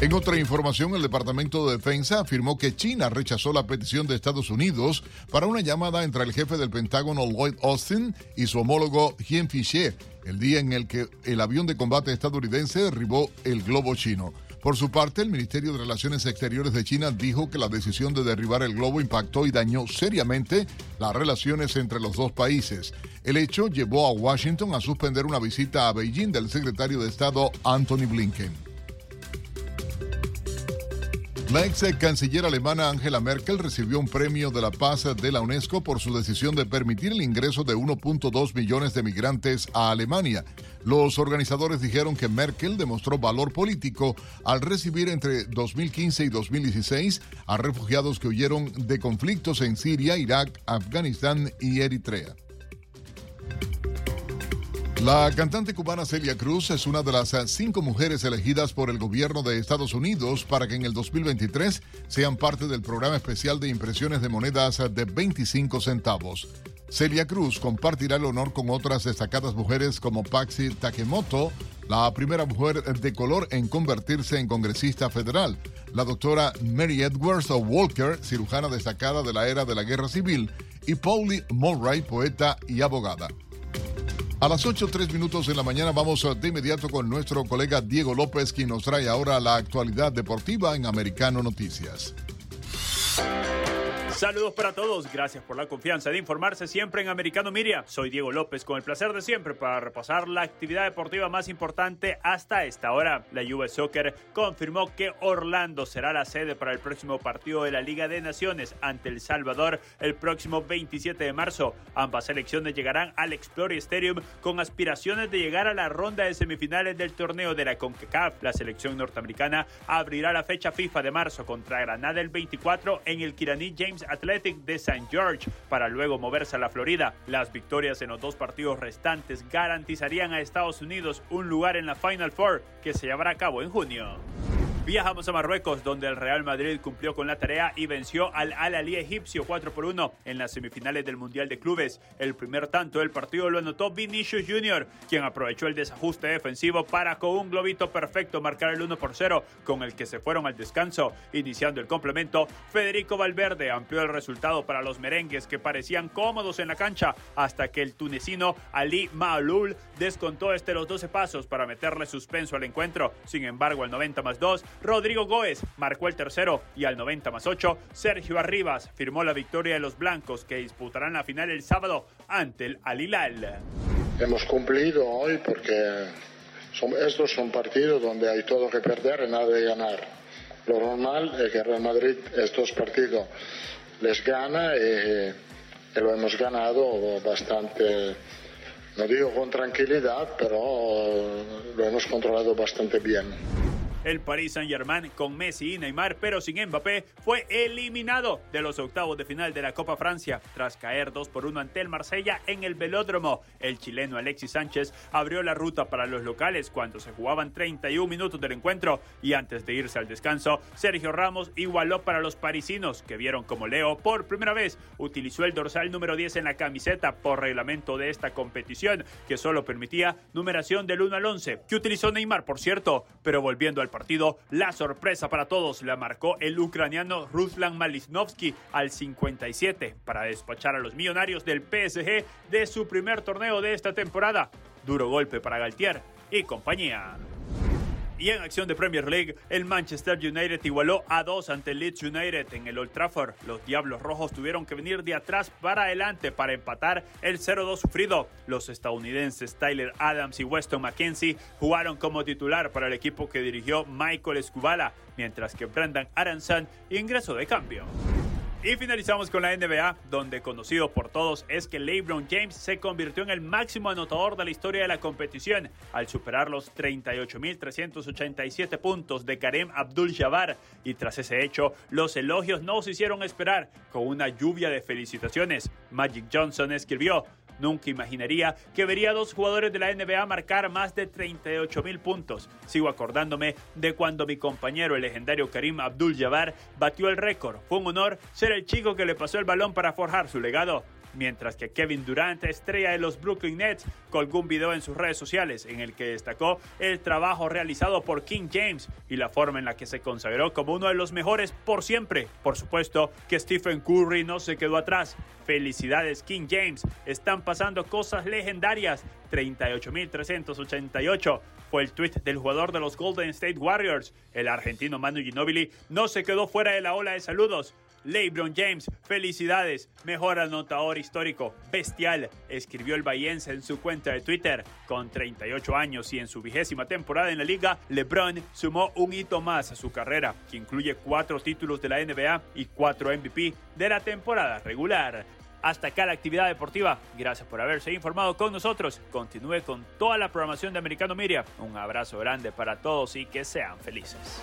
En otra información, el Departamento de Defensa afirmó que China rechazó la petición de Estados Unidos para una llamada entre el jefe del Pentágono Lloyd Austin y su homólogo Hien Fisher, el día en el que el avión de combate estadounidense derribó el globo chino. Por su parte, el Ministerio de Relaciones Exteriores de China dijo que la decisión de derribar el globo impactó y dañó seriamente las relaciones entre los dos países. El hecho llevó a Washington a suspender una visita a Beijing del secretario de Estado Anthony Blinken. La ex canciller alemana Angela Merkel recibió un premio de la paz de la UNESCO por su decisión de permitir el ingreso de 1.2 millones de migrantes a Alemania. Los organizadores dijeron que Merkel demostró valor político al recibir entre 2015 y 2016 a refugiados que huyeron de conflictos en Siria, Irak, Afganistán y Eritrea. La cantante cubana Celia Cruz es una de las cinco mujeres elegidas por el gobierno de Estados Unidos para que en el 2023 sean parte del programa especial de impresiones de monedas de 25 centavos. Celia Cruz compartirá el honor con otras destacadas mujeres como Paxi Takemoto, la primera mujer de color en convertirse en congresista federal, la doctora Mary Edwards Walker, cirujana destacada de la era de la guerra civil, y Pauli Mulray, poeta y abogada. A las 8.03 minutos de la mañana vamos de inmediato con nuestro colega Diego López, quien nos trae ahora la actualidad deportiva en Americano Noticias. Saludos para todos, gracias por la confianza de informarse siempre en Americano Miria. Soy Diego López con el placer de siempre para repasar la actividad deportiva más importante hasta esta hora. La US Soccer confirmó que Orlando será la sede para el próximo partido de la Liga de Naciones ante El Salvador el próximo 27 de marzo. Ambas selecciones llegarán al Explorer Stadium con aspiraciones de llegar a la ronda de semifinales del torneo de la CONCACAF. La selección norteamericana abrirá la fecha FIFA de marzo contra Granada el 24 en el Kiraní James Athletic de St. George para luego moverse a la Florida. Las victorias en los dos partidos restantes garantizarían a Estados Unidos un lugar en la Final Four que se llevará a cabo en junio. Viajamos a Marruecos, donde el Real Madrid cumplió con la tarea y venció al Al-Ali egipcio 4 por 1 en las semifinales del Mundial de Clubes. El primer tanto del partido lo anotó Vinicius Jr., quien aprovechó el desajuste defensivo para con un globito perfecto marcar el 1 por 0, con el que se fueron al descanso. Iniciando el complemento, Federico Valverde amplió el resultado para los merengues que parecían cómodos en la cancha, hasta que el tunecino Ali Maaloul descontó este los 12 pasos para meterle suspenso al encuentro. Sin embargo, al 90 más 2, Rodrigo Góez marcó el tercero y al 90 más 8, Sergio Arribas firmó la victoria de los blancos que disputarán la final el sábado ante el Alilal. Hemos cumplido hoy porque estos son partidos donde hay todo que perder y nada de ganar. Lo normal es que Real Madrid estos partidos les gana y lo hemos ganado bastante, no digo con tranquilidad, pero lo hemos controlado bastante bien. El Paris Saint-Germain con Messi y Neymar, pero sin Mbappé, fue eliminado de los octavos de final de la Copa Francia tras caer 2 por 1 ante el Marsella en el velódromo. El chileno Alexis Sánchez abrió la ruta para los locales cuando se jugaban 31 minutos del encuentro y antes de irse al descanso, Sergio Ramos igualó para los parisinos que vieron como Leo por primera vez utilizó el dorsal número 10 en la camiseta por reglamento de esta competición que solo permitía numeración del 1 al 11, que utilizó Neymar por cierto, pero volviendo al partido, la sorpresa para todos la marcó el ucraniano Ruslan Malisnovsky al 57 para despachar a los millonarios del PSG de su primer torneo de esta temporada. Duro golpe para Galtier y compañía. Y en acción de Premier League, el Manchester United igualó a dos ante el Leeds United en el Old Trafford. Los Diablos Rojos tuvieron que venir de atrás para adelante para empatar el 0-2 sufrido. Los estadounidenses Tyler Adams y Weston McKenzie jugaron como titular para el equipo que dirigió Michael Escubala, mientras que Brendan Aronson ingresó de cambio. Y finalizamos con la NBA, donde conocido por todos es que LeBron James se convirtió en el máximo anotador de la historia de la competición al superar los 38.387 puntos de Kareem Abdul-Jabbar. Y tras ese hecho, los elogios no se hicieron esperar con una lluvia de felicitaciones. Magic Johnson escribió, Nunca imaginaría que vería a dos jugadores de la NBA marcar más de 38 mil puntos. Sigo acordándome de cuando mi compañero, el legendario Karim Abdul-Jabbar, batió el récord. Fue un honor ser el chico que le pasó el balón para forjar su legado mientras que Kevin Durant, estrella de los Brooklyn Nets, colgó un video en sus redes sociales en el que destacó el trabajo realizado por King James y la forma en la que se consagró como uno de los mejores por siempre. Por supuesto que Stephen Curry no se quedó atrás. Felicidades King James, están pasando cosas legendarias. 38.388 fue el tweet del jugador de los Golden State Warriors. El argentino Manu Ginobili no se quedó fuera de la ola de saludos. LeBron James, felicidades, mejor anotador histórico, bestial, escribió el Bahiense en su cuenta de Twitter. Con 38 años y en su vigésima temporada en la liga, LeBron sumó un hito más a su carrera, que incluye cuatro títulos de la NBA y cuatro MVP de la temporada regular. Hasta acá la actividad deportiva. Gracias por haberse informado con nosotros. Continúe con toda la programación de Americano Media. Un abrazo grande para todos y que sean felices.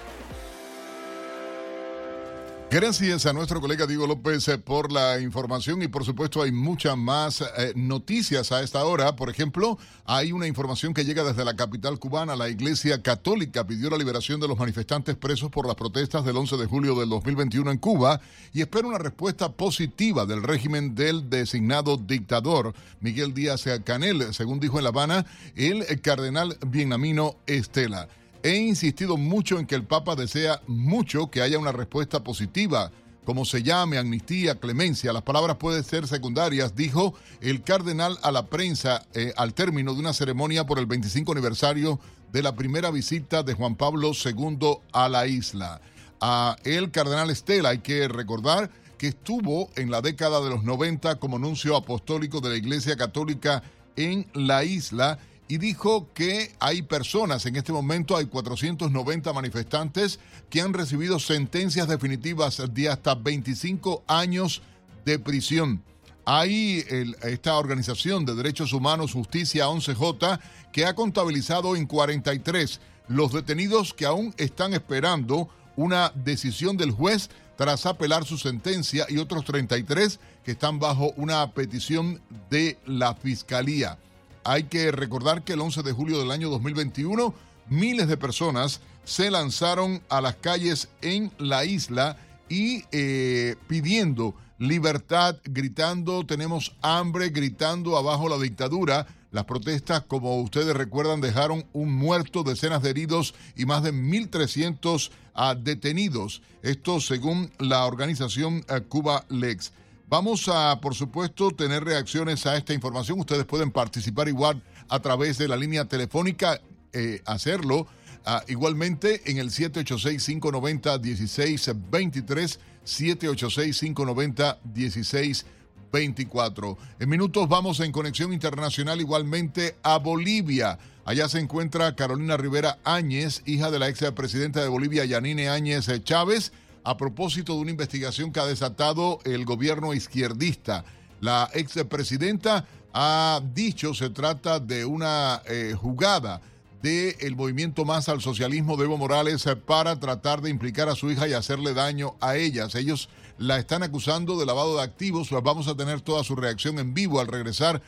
Gracias a nuestro colega Diego López eh, por la información y por supuesto hay muchas más eh, noticias a esta hora. Por ejemplo, hay una información que llega desde la capital cubana. La Iglesia Católica pidió la liberación de los manifestantes presos por las protestas del 11 de julio del 2021 en Cuba y espera una respuesta positiva del régimen del designado dictador Miguel Díaz Canel, según dijo en La Habana el cardenal vietnamino Estela. He insistido mucho en que el Papa desea mucho que haya una respuesta positiva, como se llame, amnistía, clemencia. Las palabras pueden ser secundarias, dijo el cardenal a la prensa eh, al término de una ceremonia por el 25 aniversario de la primera visita de Juan Pablo II a la isla. A el cardenal Estela hay que recordar que estuvo en la década de los 90 como nuncio apostólico de la Iglesia Católica en la isla y dijo que hay personas, en este momento hay 490 manifestantes que han recibido sentencias definitivas de hasta 25 años de prisión. Hay esta organización de derechos humanos Justicia 11J que ha contabilizado en 43 los detenidos que aún están esperando una decisión del juez tras apelar su sentencia y otros 33 que están bajo una petición de la fiscalía. Hay que recordar que el 11 de julio del año 2021 miles de personas se lanzaron a las calles en la isla y eh, pidiendo libertad, gritando tenemos hambre, gritando abajo la dictadura. Las protestas, como ustedes recuerdan, dejaron un muerto, decenas de heridos y más de 1.300 ah, detenidos. Esto según la organización eh, Cuba Lex. Vamos a, por supuesto, tener reacciones a esta información. Ustedes pueden participar igual a través de la línea telefónica, eh, hacerlo ah, igualmente en el 786-590-1623, 786-590-1624. En minutos vamos en conexión internacional igualmente a Bolivia. Allá se encuentra Carolina Rivera Áñez, hija de la ex presidenta de Bolivia, Yanine Áñez Chávez a propósito de una investigación que ha desatado el gobierno izquierdista. La expresidenta ha dicho se trata de una eh, jugada del movimiento más al socialismo de Evo Morales eh, para tratar de implicar a su hija y hacerle daño a ellas. Ellos la están acusando de lavado de activos. Vamos a tener toda su reacción en vivo al regresar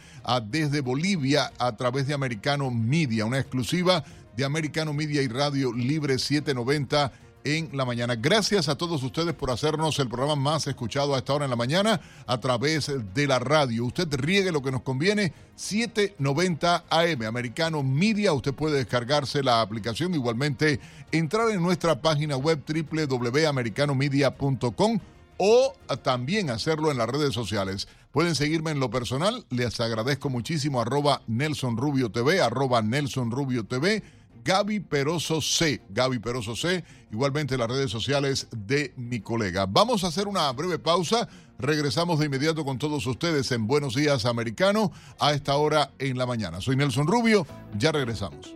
desde Bolivia a través de Americano Media, una exclusiva de Americano Media y Radio Libre 790 en la mañana. Gracias a todos ustedes por hacernos el programa más escuchado a esta hora en la mañana a través de la radio. Usted riegue lo que nos conviene, 790 AM, Americano Media. Usted puede descargarse la aplicación, igualmente entrar en nuestra página web www.americanomedia.com o también hacerlo en las redes sociales. Pueden seguirme en lo personal, les agradezco muchísimo arroba Nelson Rubio TV, arroba Nelson Rubio TV Gaby Peroso C. Gaby Peroso C. Igualmente las redes sociales de mi colega. Vamos a hacer una breve pausa. Regresamos de inmediato con todos ustedes en Buenos Días Americano a esta hora en la mañana. Soy Nelson Rubio. Ya regresamos.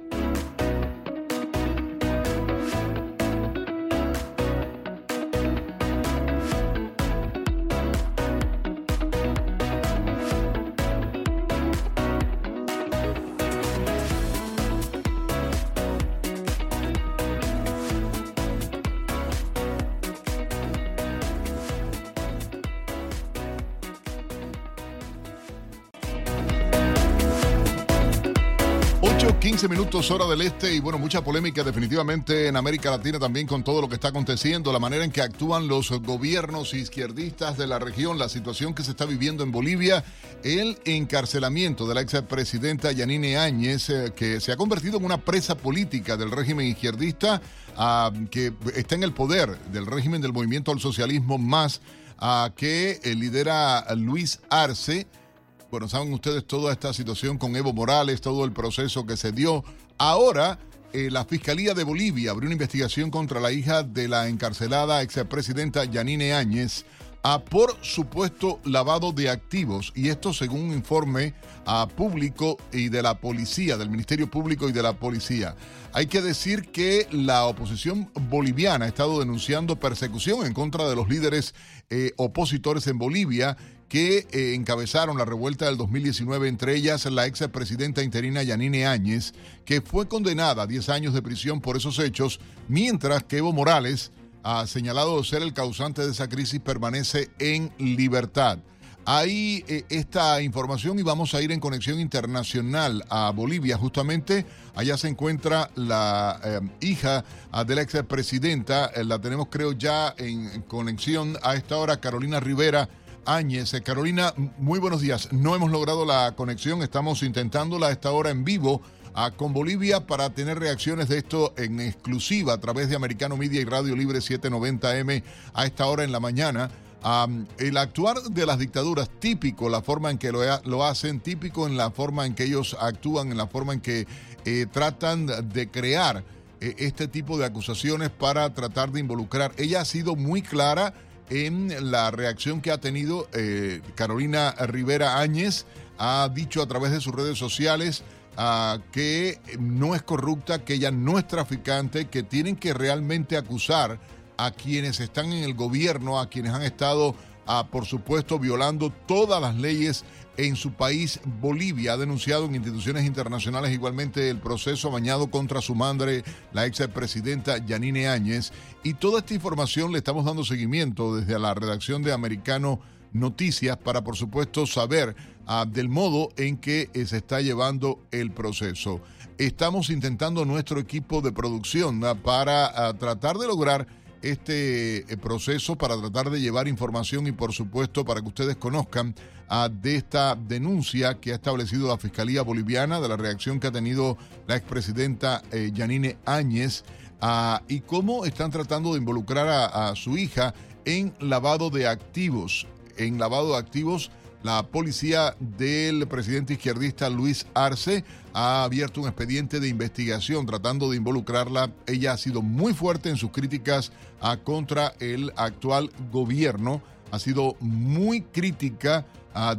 Hora del este y bueno, mucha polémica definitivamente en América Latina también con todo lo que está aconteciendo, la manera en que actúan los gobiernos izquierdistas de la región, la situación que se está viviendo en Bolivia, el encarcelamiento de la expresidenta Yanine Áñez, eh, que se ha convertido en una presa política del régimen izquierdista ah, que está en el poder del régimen del movimiento al socialismo más uh, que eh, lidera Luis Arce bueno, saben ustedes toda esta situación con Evo Morales, todo el proceso que se dio. Ahora, eh, la Fiscalía de Bolivia abrió una investigación contra la hija de la encarcelada expresidenta Yanine Áñez a por supuesto lavado de activos y esto según un informe a público y de la policía, del Ministerio Público y de la policía. Hay que decir que la oposición boliviana ha estado denunciando persecución en contra de los líderes eh, opositores en Bolivia que eh, encabezaron la revuelta del 2019, entre ellas la ex presidenta interina Yanine Áñez, que fue condenada a 10 años de prisión por esos hechos, mientras que Evo Morales, ha señalado ser el causante de esa crisis, permanece en libertad. Hay eh, esta información y vamos a ir en conexión internacional a Bolivia. Justamente allá se encuentra la eh, hija ah, de la expresidenta. la tenemos creo ya en conexión a esta hora, Carolina Rivera Áñez. Eh, Carolina, muy buenos días. No hemos logrado la conexión, estamos intentándola a esta hora en vivo ah, con Bolivia para tener reacciones de esto en exclusiva a través de Americano Media y Radio Libre 790M a esta hora en la mañana. el actuar de las dictaduras, típico la forma en que lo, hacen, típico en la forma en que ellos actúan, en la forma en que eh, tratan de crear eh, este tipo de acusaciones para tratar de involucrar. Ella ha sido muy clara en la reacción que ha tenido eh, Carolina Rivera Áñez. Ha dicho a través de sus redes sociales ah, que no es corrupta, que ella no es traficante, que tienen que realmente acusar a quienes están en el gobierno, a quienes han estado, ah, por supuesto, violando todas las leyes en su país, Bolivia, ha denunciado en instituciones internacionales igualmente el proceso bañado contra su madre, la ex presidenta Yanine Áñez. Y toda esta información le estamos dando seguimiento desde la redacción de Americano Noticias para, por supuesto, saber ah, del modo en que eh, se está llevando el proceso. Estamos intentando nuestro equipo de producción ah, para ah, tratar de lograr este eh, proceso para tratar de llevar información y por supuesto para que ustedes conozcan de esta denuncia que ha establecido la Fiscalía Boliviana, de la reacción que ha tenido la expresidenta eh, Yanine Áñez y cómo están tratando de involucrar a, su hija en lavado de activos. En lavado de activos, la policía del presidente izquierdista Luis Arce ha abierto un expediente de investigación tratando de involucrarla. Ella ha sido muy fuerte en sus críticas a, contra el actual gobierno, ha sido muy crítica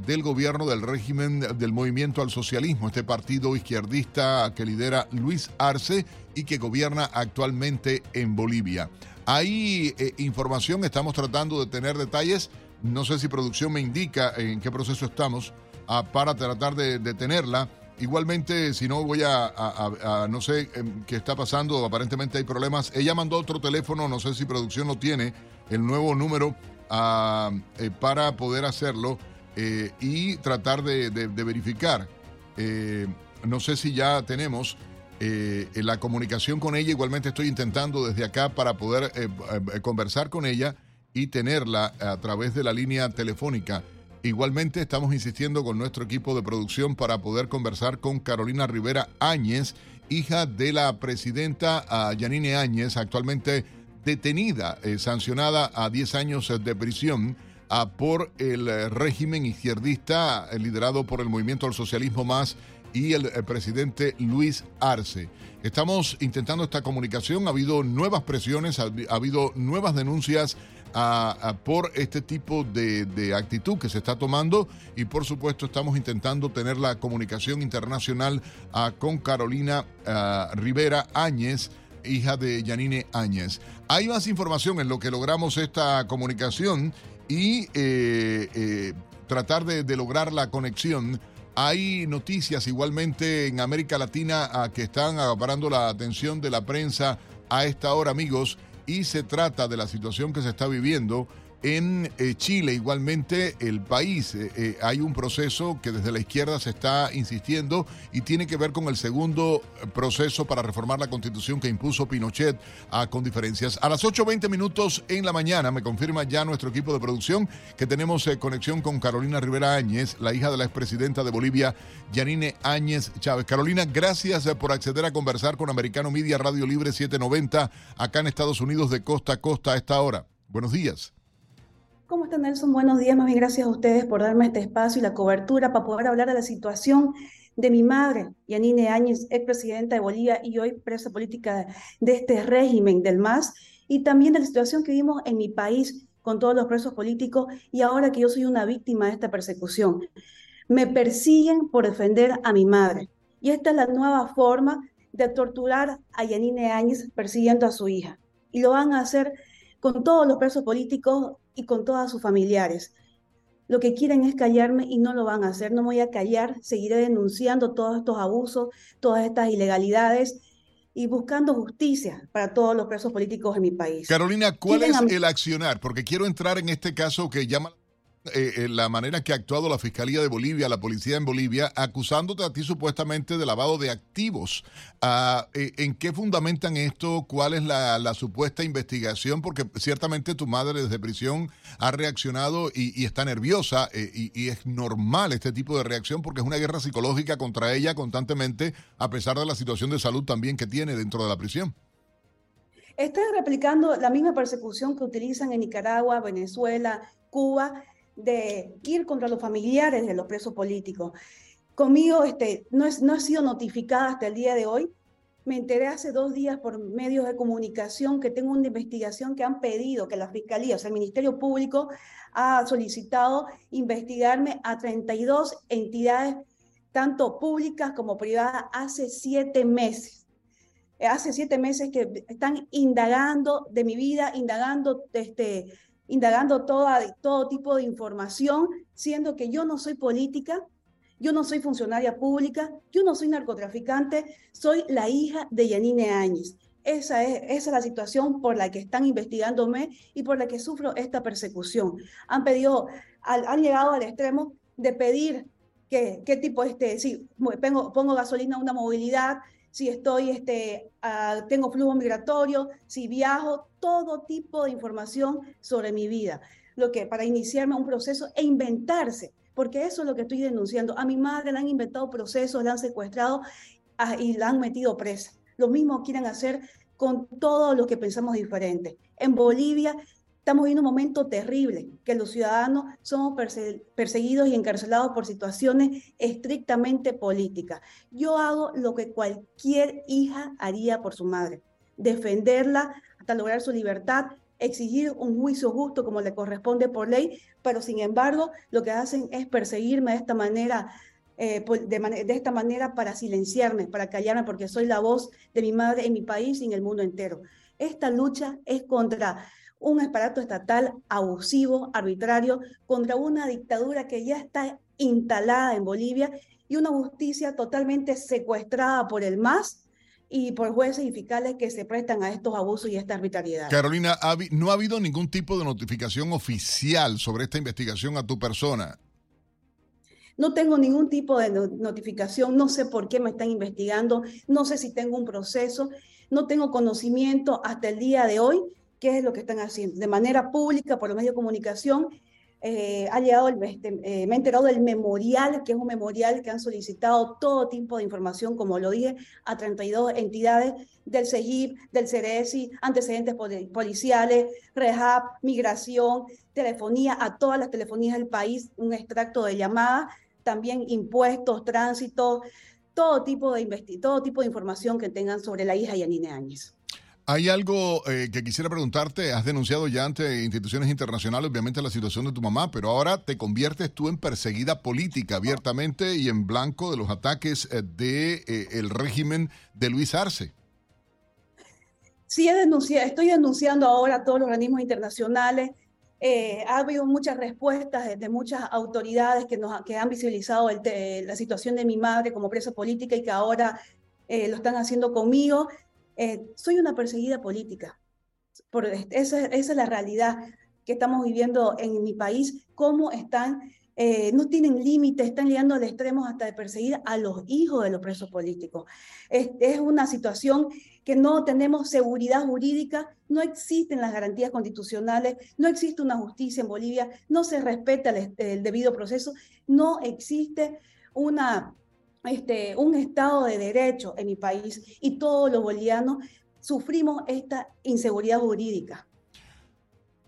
del gobierno del régimen del movimiento al socialismo, este partido izquierdista que lidera Luis Arce y que gobierna actualmente en Bolivia. Hay eh, información, estamos tratando de tener detalles. No sé si producción me indica en qué proceso estamos ah, para tratar de, tenerla. Igualmente, si no voy a, no sé em, qué está pasando, aparentemente hay problemas. Ella mandó otro teléfono, no sé si producción lo tiene, el nuevo número ah, eh, para poder hacerlo. Eh, y tratar de, verificar. Eh, no sé si ya tenemos la comunicación con ella. Igualmente estoy intentando desde acá para poder conversar con ella y tenerla a través de la línea telefónica. Igualmente estamos insistiendo con nuestro equipo de producción para poder conversar con Carolina Rivera Áñez, hija de la presidenta ah, Yanine Áñez, actualmente detenida, sancionada a 10 años de prisión ah, por el régimen izquierdista liderado por el Movimiento al Socialismo Más y el, presidente Luis Arce. Estamos intentando esta comunicación, ha habido nuevas presiones, ha, habido nuevas denuncias por este tipo de, actitud que se está tomando y por supuesto estamos intentando tener la comunicación internacional con Carolina Rivera Áñez, hija de Yanine Áñez. Hay más información en lo que logramos esta comunicación y eh, eh, tratar de lograr la conexión hay noticias igualmente en América Latina ah, que están acaparando la atención de la prensa a esta hora, amigos, y se trata de la situación que se está viviendo en eh, Chile, igualmente, el país, eh, eh, hay un proceso que desde la izquierda se está insistiendo y tiene que ver con el segundo proceso para reformar la constitución que impuso Pinochet a, con diferencias. A las 8.20 minutos en la mañana, me confirma ya nuestro equipo de producción que tenemos conexión con Carolina Rivera Áñez, la hija de la expresidenta de Bolivia, Yanine Áñez Chávez. Carolina, gracias por acceder a conversar con Americano Media Radio Libre 790 acá en Estados Unidos de costa a costa a esta hora. Buenos días. ¿Cómo está Nelson? Buenos días, más bien gracias a ustedes por darme este espacio y la cobertura para poder hablar de la situación de mi madre, Yanine Áñez, expresidenta de Bolivia y hoy presa política de este régimen del MAS, y también de la situación que vimos en mi país con todos los presos políticos y ahora que yo soy una víctima de esta persecución. Me persiguen por defender a mi madre. Y esta es la nueva forma de torturar a Yanine Áñez persiguiendo a su hija. Y lo van a hacer con todos los presos políticos y con todos sus familiares. Lo que quieren es callarme y no lo van a hacer. No me voy a callar, seguiré denunciando todos estos abusos, todas estas ilegalidades y buscando justicia para todos los presos políticos en mi país. Carolina, ¿cuál es el accionar? Porque quiero entrar en este caso que llama eh, la manera que ha actuado la Fiscalía de Bolivia, la policía en Bolivia, acusándote a ti supuestamente de lavado de activos. Ah, eh, ¿En qué fundamentan esto? ¿Cuál es la, supuesta investigación? Porque ciertamente tu madre desde prisión ha reaccionado y, está nerviosa eh, y, es normal este tipo de reacción porque es una guerra psicológica contra ella constantemente, a pesar de la situación de salud también que tiene dentro de la prisión. Estás replicando la misma persecución que utilizan en Nicaragua, Venezuela, Cuba de ir contra los familiares de los presos políticos. Conmigo este, no, es, no he sido notificada hasta el día de hoy. Me enteré hace dos días por medios de comunicación que tengo una investigación que han pedido que la Fiscalía, o sea, el Ministerio Público, ha solicitado investigarme a 32 entidades, tanto públicas como privadas, hace siete meses. Hace siete meses que están indagando de mi vida, indagando este, indagando toda, todo tipo de información, siendo que yo no soy política, yo no soy funcionaria pública, yo no soy narcotraficante, soy la hija de Yanine Áñez. Esa es, esa es la situación por la que están investigándome y por la que sufro esta persecución. Han pedido, han llegado al extremo de pedir que, qué tipo, este, si pongo, pongo gasolina a una movilidad, si estoy, este, tengo flujo migratorio, si viajo, todo tipo de información sobre mi vida, lo que para iniciarme un proceso e inventarse, porque eso es lo que estoy denunciando. A mi madre le han inventado procesos, la han secuestrado uh, y la han metido presa. Lo mismo quieren hacer con todos los que pensamos diferente. En Bolivia Estamos viendo un momento terrible, que los ciudadanos somos perseguidos y encarcelados por situaciones estrictamente políticas. Yo hago lo que cualquier hija haría por su madre, defenderla hasta lograr su libertad, exigir un juicio justo como le corresponde por ley, pero sin embargo lo que hacen es perseguirme de esta manera eh, de, de, esta manera para silenciarme, para callarme, porque soy la voz de mi madre en mi país y en el mundo entero. Esta lucha es contra un aparato estatal abusivo, arbitrario, contra una dictadura que ya está instalada en Bolivia y una justicia totalmente secuestrada por el MAS y por jueces y fiscales que se prestan a estos abusos y esta arbitrariedad. Carolina, no ha habido ningún tipo de notificación oficial sobre esta investigación a tu persona. No tengo ningún tipo de notificación, no sé por qué me están investigando, no sé si tengo un proceso, no tengo conocimiento hasta el día de hoy qué es lo que están haciendo. De manera pública, por los medios de comunicación, eh, ha llegado este, eh, me he enterado del memorial, que es un memorial que han solicitado todo tipo de información, como lo dije, a 32 entidades del CEGIP, del CERESI, antecedentes policiales, REHAB, migración, telefonía, a todas las telefonías del país, un extracto de llamadas, también impuestos, tránsito, todo tipo de, todo tipo de información que tengan sobre la hija Yanine Áñez. Hay algo eh, que quisiera preguntarte. Has denunciado ya ante instituciones internacionales, obviamente, la situación de tu mamá, pero ahora te conviertes tú en perseguida política abiertamente y en blanco de los ataques del eh, de, eh, el régimen de Luis Arce. Sí, he denunciado, estoy denunciando ahora a todos los organismos internacionales. ha habido muchas respuestas de, muchas autoridades que, nos, que han visibilizado la situación de mi madre como presa política y que ahora lo están haciendo conmigo. Eh, soy una perseguida política. Por, esa, es la realidad que estamos viviendo en mi país, cómo están, eh, no tienen límites, están llegando al extremo hasta de perseguir a los hijos de los presos políticos. Es, es una situación que no tenemos seguridad jurídica, no existen las garantías constitucionales, no existe una justicia en Bolivia, no se respeta el debido proceso, no existe una este, un Estado de Derecho en mi país y todos los bolivianos sufrimos esta inseguridad jurídica.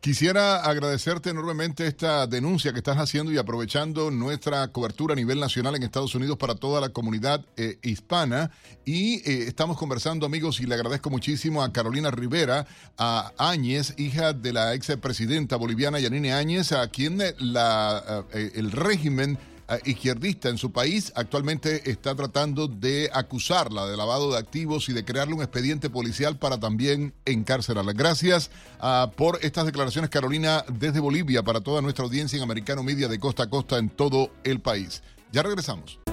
Quisiera agradecerte enormemente esta denuncia que estás haciendo y aprovechando nuestra cobertura a nivel nacional en Estados Unidos para toda la comunidad eh, hispana. Y eh, estamos conversando, amigos, y le agradezco muchísimo a Carolina Rivera, a Áñez, hija de la ex presidenta boliviana Yanine Áñez, a quien eh, el régimen izquierdista en su país actualmente está tratando de acusarla de lavado de activos y de crearle un expediente policial para también encarcelarla. Gracias ah, por estas declaraciones, Carolina, desde Bolivia para toda nuestra audiencia en Americano Media de costa a costa en todo el país. Ya regresamos.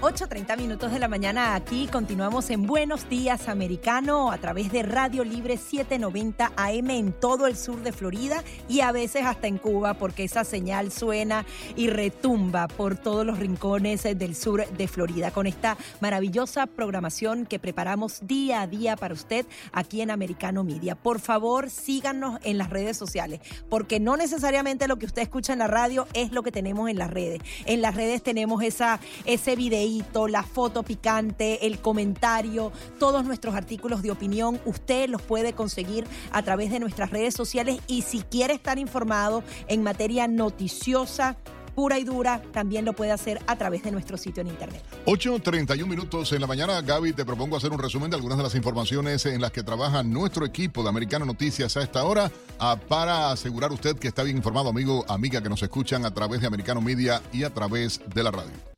8.30 minutos de la mañana aquí. Continuamos en Buenos Días Americano a través de Radio Libre 790 AM en todo el sur de Florida y a veces hasta en Cuba porque esa señal suena y retumba por todos los rincones del sur de Florida con esta maravillosa programación que preparamos día a día para usted aquí en Americano Media. Por favor, síganos en las redes sociales porque no necesariamente lo que usted escucha en la radio es lo que tenemos en las redes. En las redes tenemos esa, ese videíto, la foto picante, el comentario, todos nuestros artículos de opinión. Usted los puede conseguir a través de nuestras redes sociales y si quiere estar informado en materia noticiosa, pura y dura, también lo puede hacer a través de nuestro sitio en internet. 8.31 minutos en la mañana. Gaby, te propongo hacer un resumen de algunas de las informaciones en las que trabaja nuestro equipo de Americano Noticias a esta hora ah, para asegurar usted que está bien informado, amigo, amiga, que nos escuchan a través de Americano Media y a través de la radio.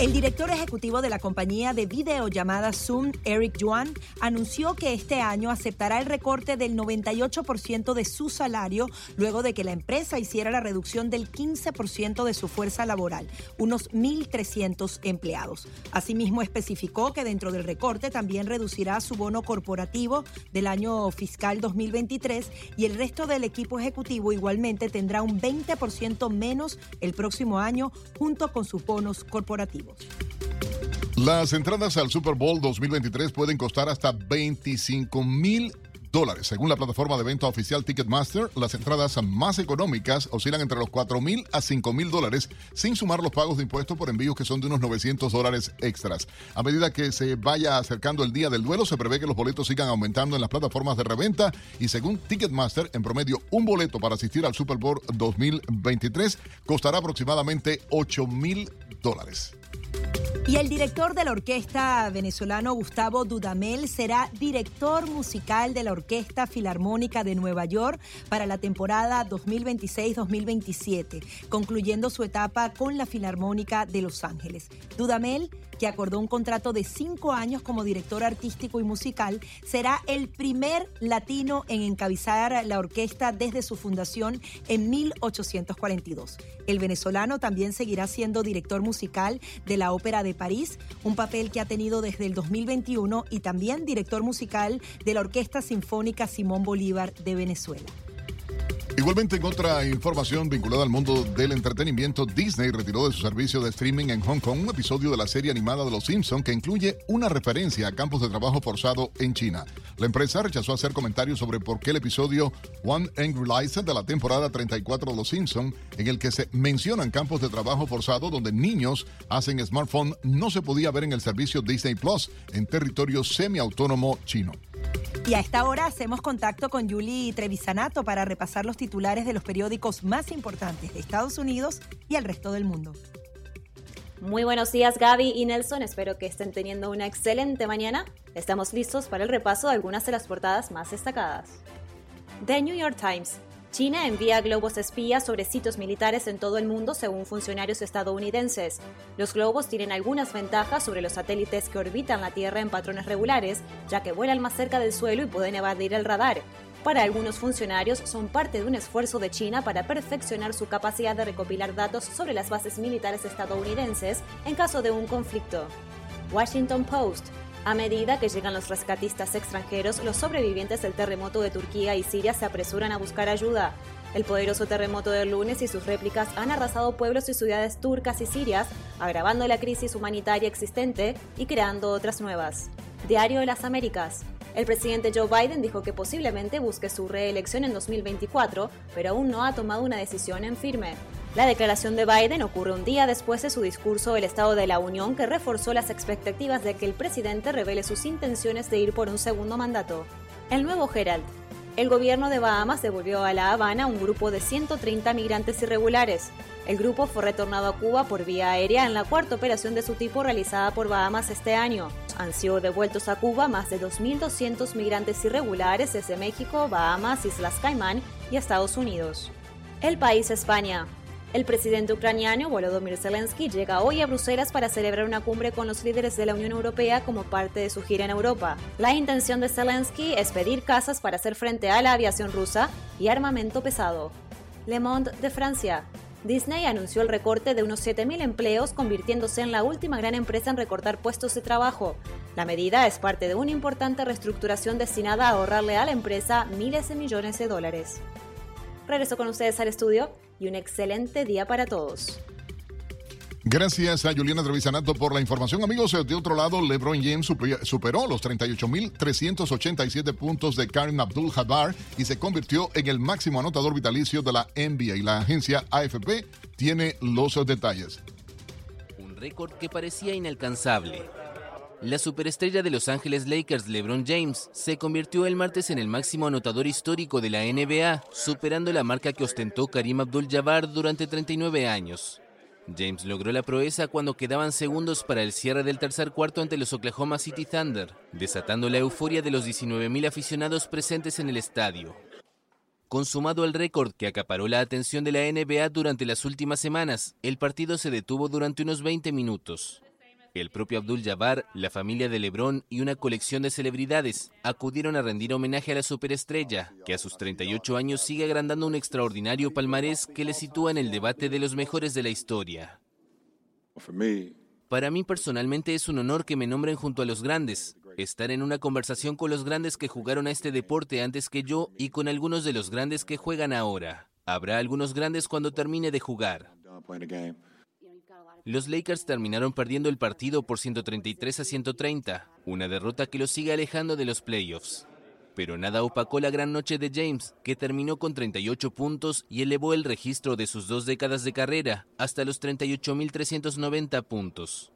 El director ejecutivo de la compañía de videollamada Zoom, Eric Yuan, anunció que este año aceptará el recorte del 98% de su salario luego de que la empresa hiciera la reducción del 15% de su fuerza laboral, unos 1.300 empleados. Asimismo, especificó que dentro del recorte también reducirá su bono corporativo del año fiscal 2023 y el resto del equipo ejecutivo igualmente tendrá un 20% menos el próximo año junto con sus bonos corporativos. Las entradas al Super Bowl 2023 pueden costar hasta 25 mil dólares. Según la plataforma de venta oficial Ticketmaster, las entradas más económicas oscilan entre los 4 mil a 5 mil dólares, sin sumar los pagos de impuestos por envíos que son de unos 900 dólares extras. A medida que se vaya acercando el día del duelo, se prevé que los boletos sigan aumentando en las plataformas de reventa y según Ticketmaster, en promedio, un boleto para asistir al Super Bowl 2023 costará aproximadamente 8 mil dólares. Y el director de la orquesta venezolano Gustavo Dudamel será director musical de la Orquesta Filarmónica de Nueva York para la temporada 2026-2027, concluyendo su etapa con la Filarmónica de Los Ángeles. Dudamel que acordó un contrato de cinco años como director artístico y musical, será el primer latino en encabezar la orquesta desde su fundación en 1842. El venezolano también seguirá siendo director musical de la Ópera de París, un papel que ha tenido desde el 2021 y también director musical de la Orquesta Sinfónica Simón Bolívar de Venezuela. Igualmente, en otra información vinculada al mundo del entretenimiento, Disney retiró de su servicio de streaming en Hong Kong un episodio de la serie animada de Los Simpsons que incluye una referencia a campos de trabajo forzado en China. La empresa rechazó hacer comentarios sobre por qué el episodio One Angry License de la temporada 34 de Los Simpsons, en el que se mencionan campos de trabajo forzado donde niños hacen smartphone, no se podía ver en el servicio Disney Plus en territorio semiautónomo chino. Y a esta hora hacemos contacto con Julie Trevisanato para repasar los titulares de los periódicos más importantes de Estados Unidos y el resto del mundo. Muy buenos días Gaby y Nelson, espero que estén teniendo una excelente mañana. Estamos listos para el repaso de algunas de las portadas más destacadas. The New York Times China envía globos espías sobre sitios militares en todo el mundo según funcionarios estadounidenses. Los globos tienen algunas ventajas sobre los satélites que orbitan la Tierra en patrones regulares, ya que vuelan más cerca del suelo y pueden evadir el radar. Para algunos funcionarios son parte de un esfuerzo de China para perfeccionar su capacidad de recopilar datos sobre las bases militares estadounidenses en caso de un conflicto. Washington Post a medida que llegan los rescatistas extranjeros, los sobrevivientes del terremoto de Turquía y Siria se apresuran a buscar ayuda. El poderoso terremoto del lunes y sus réplicas han arrasado pueblos y ciudades turcas y sirias, agravando la crisis humanitaria existente y creando otras nuevas. Diario de las Américas. El presidente Joe Biden dijo que posiblemente busque su reelección en 2024, pero aún no ha tomado una decisión en firme. La declaración de Biden ocurre un día después de su discurso del Estado de la Unión que reforzó las expectativas de que el presidente revele sus intenciones de ir por un segundo mandato. El nuevo Herald. El gobierno de Bahamas devolvió a La Habana un grupo de 130 migrantes irregulares. El grupo fue retornado a Cuba por vía aérea en la cuarta operación de su tipo realizada por Bahamas este año. Han sido devueltos a Cuba más de 2.200 migrantes irregulares desde México, Bahamas, Islas Caimán y Estados Unidos. El país España. El presidente ucraniano Volodymyr Zelensky llega hoy a Bruselas para celebrar una cumbre con los líderes de la Unión Europea como parte de su gira en Europa. La intención de Zelensky es pedir casas para hacer frente a la aviación rusa y armamento pesado. Le Monde de Francia. Disney anunció el recorte de unos 7.000 empleos, convirtiéndose en la última gran empresa en recortar puestos de trabajo. La medida es parte de una importante reestructuración destinada a ahorrarle a la empresa miles de millones de dólares. Regreso con ustedes al estudio y un excelente día para todos. Gracias a Juliana Trevisanato por la información. Amigos, de otro lado, LeBron James superó los 38.387 puntos de Karim Abdul-Jabbar y se convirtió en el máximo anotador vitalicio de la NBA. Y la agencia AFP tiene los detalles. Un récord que parecía inalcanzable. La superestrella de Los Ángeles Lakers, LeBron James, se convirtió el martes en el máximo anotador histórico de la NBA, superando la marca que ostentó Karim Abdul-Jabbar durante 39 años. James logró la proeza cuando quedaban segundos para el cierre del tercer cuarto ante los Oklahoma City Thunder, desatando la euforia de los 19.000 aficionados presentes en el estadio. Consumado el récord que acaparó la atención de la NBA durante las últimas semanas, el partido se detuvo durante unos 20 minutos. El propio Abdul Jabbar, la familia de Lebron y una colección de celebridades acudieron a rendir homenaje a la superestrella, que a sus 38 años sigue agrandando un extraordinario palmarés que le sitúa en el debate de los mejores de la historia. Para mí personalmente es un honor que me nombren junto a los grandes, estar en una conversación con los grandes que jugaron a este deporte antes que yo y con algunos de los grandes que juegan ahora. Habrá algunos grandes cuando termine de jugar. Los Lakers terminaron perdiendo el partido por 133 a 130, una derrota que los sigue alejando de los playoffs. Pero nada opacó la gran noche de James, que terminó con 38 puntos y elevó el registro de sus dos décadas de carrera hasta los 38.390 puntos.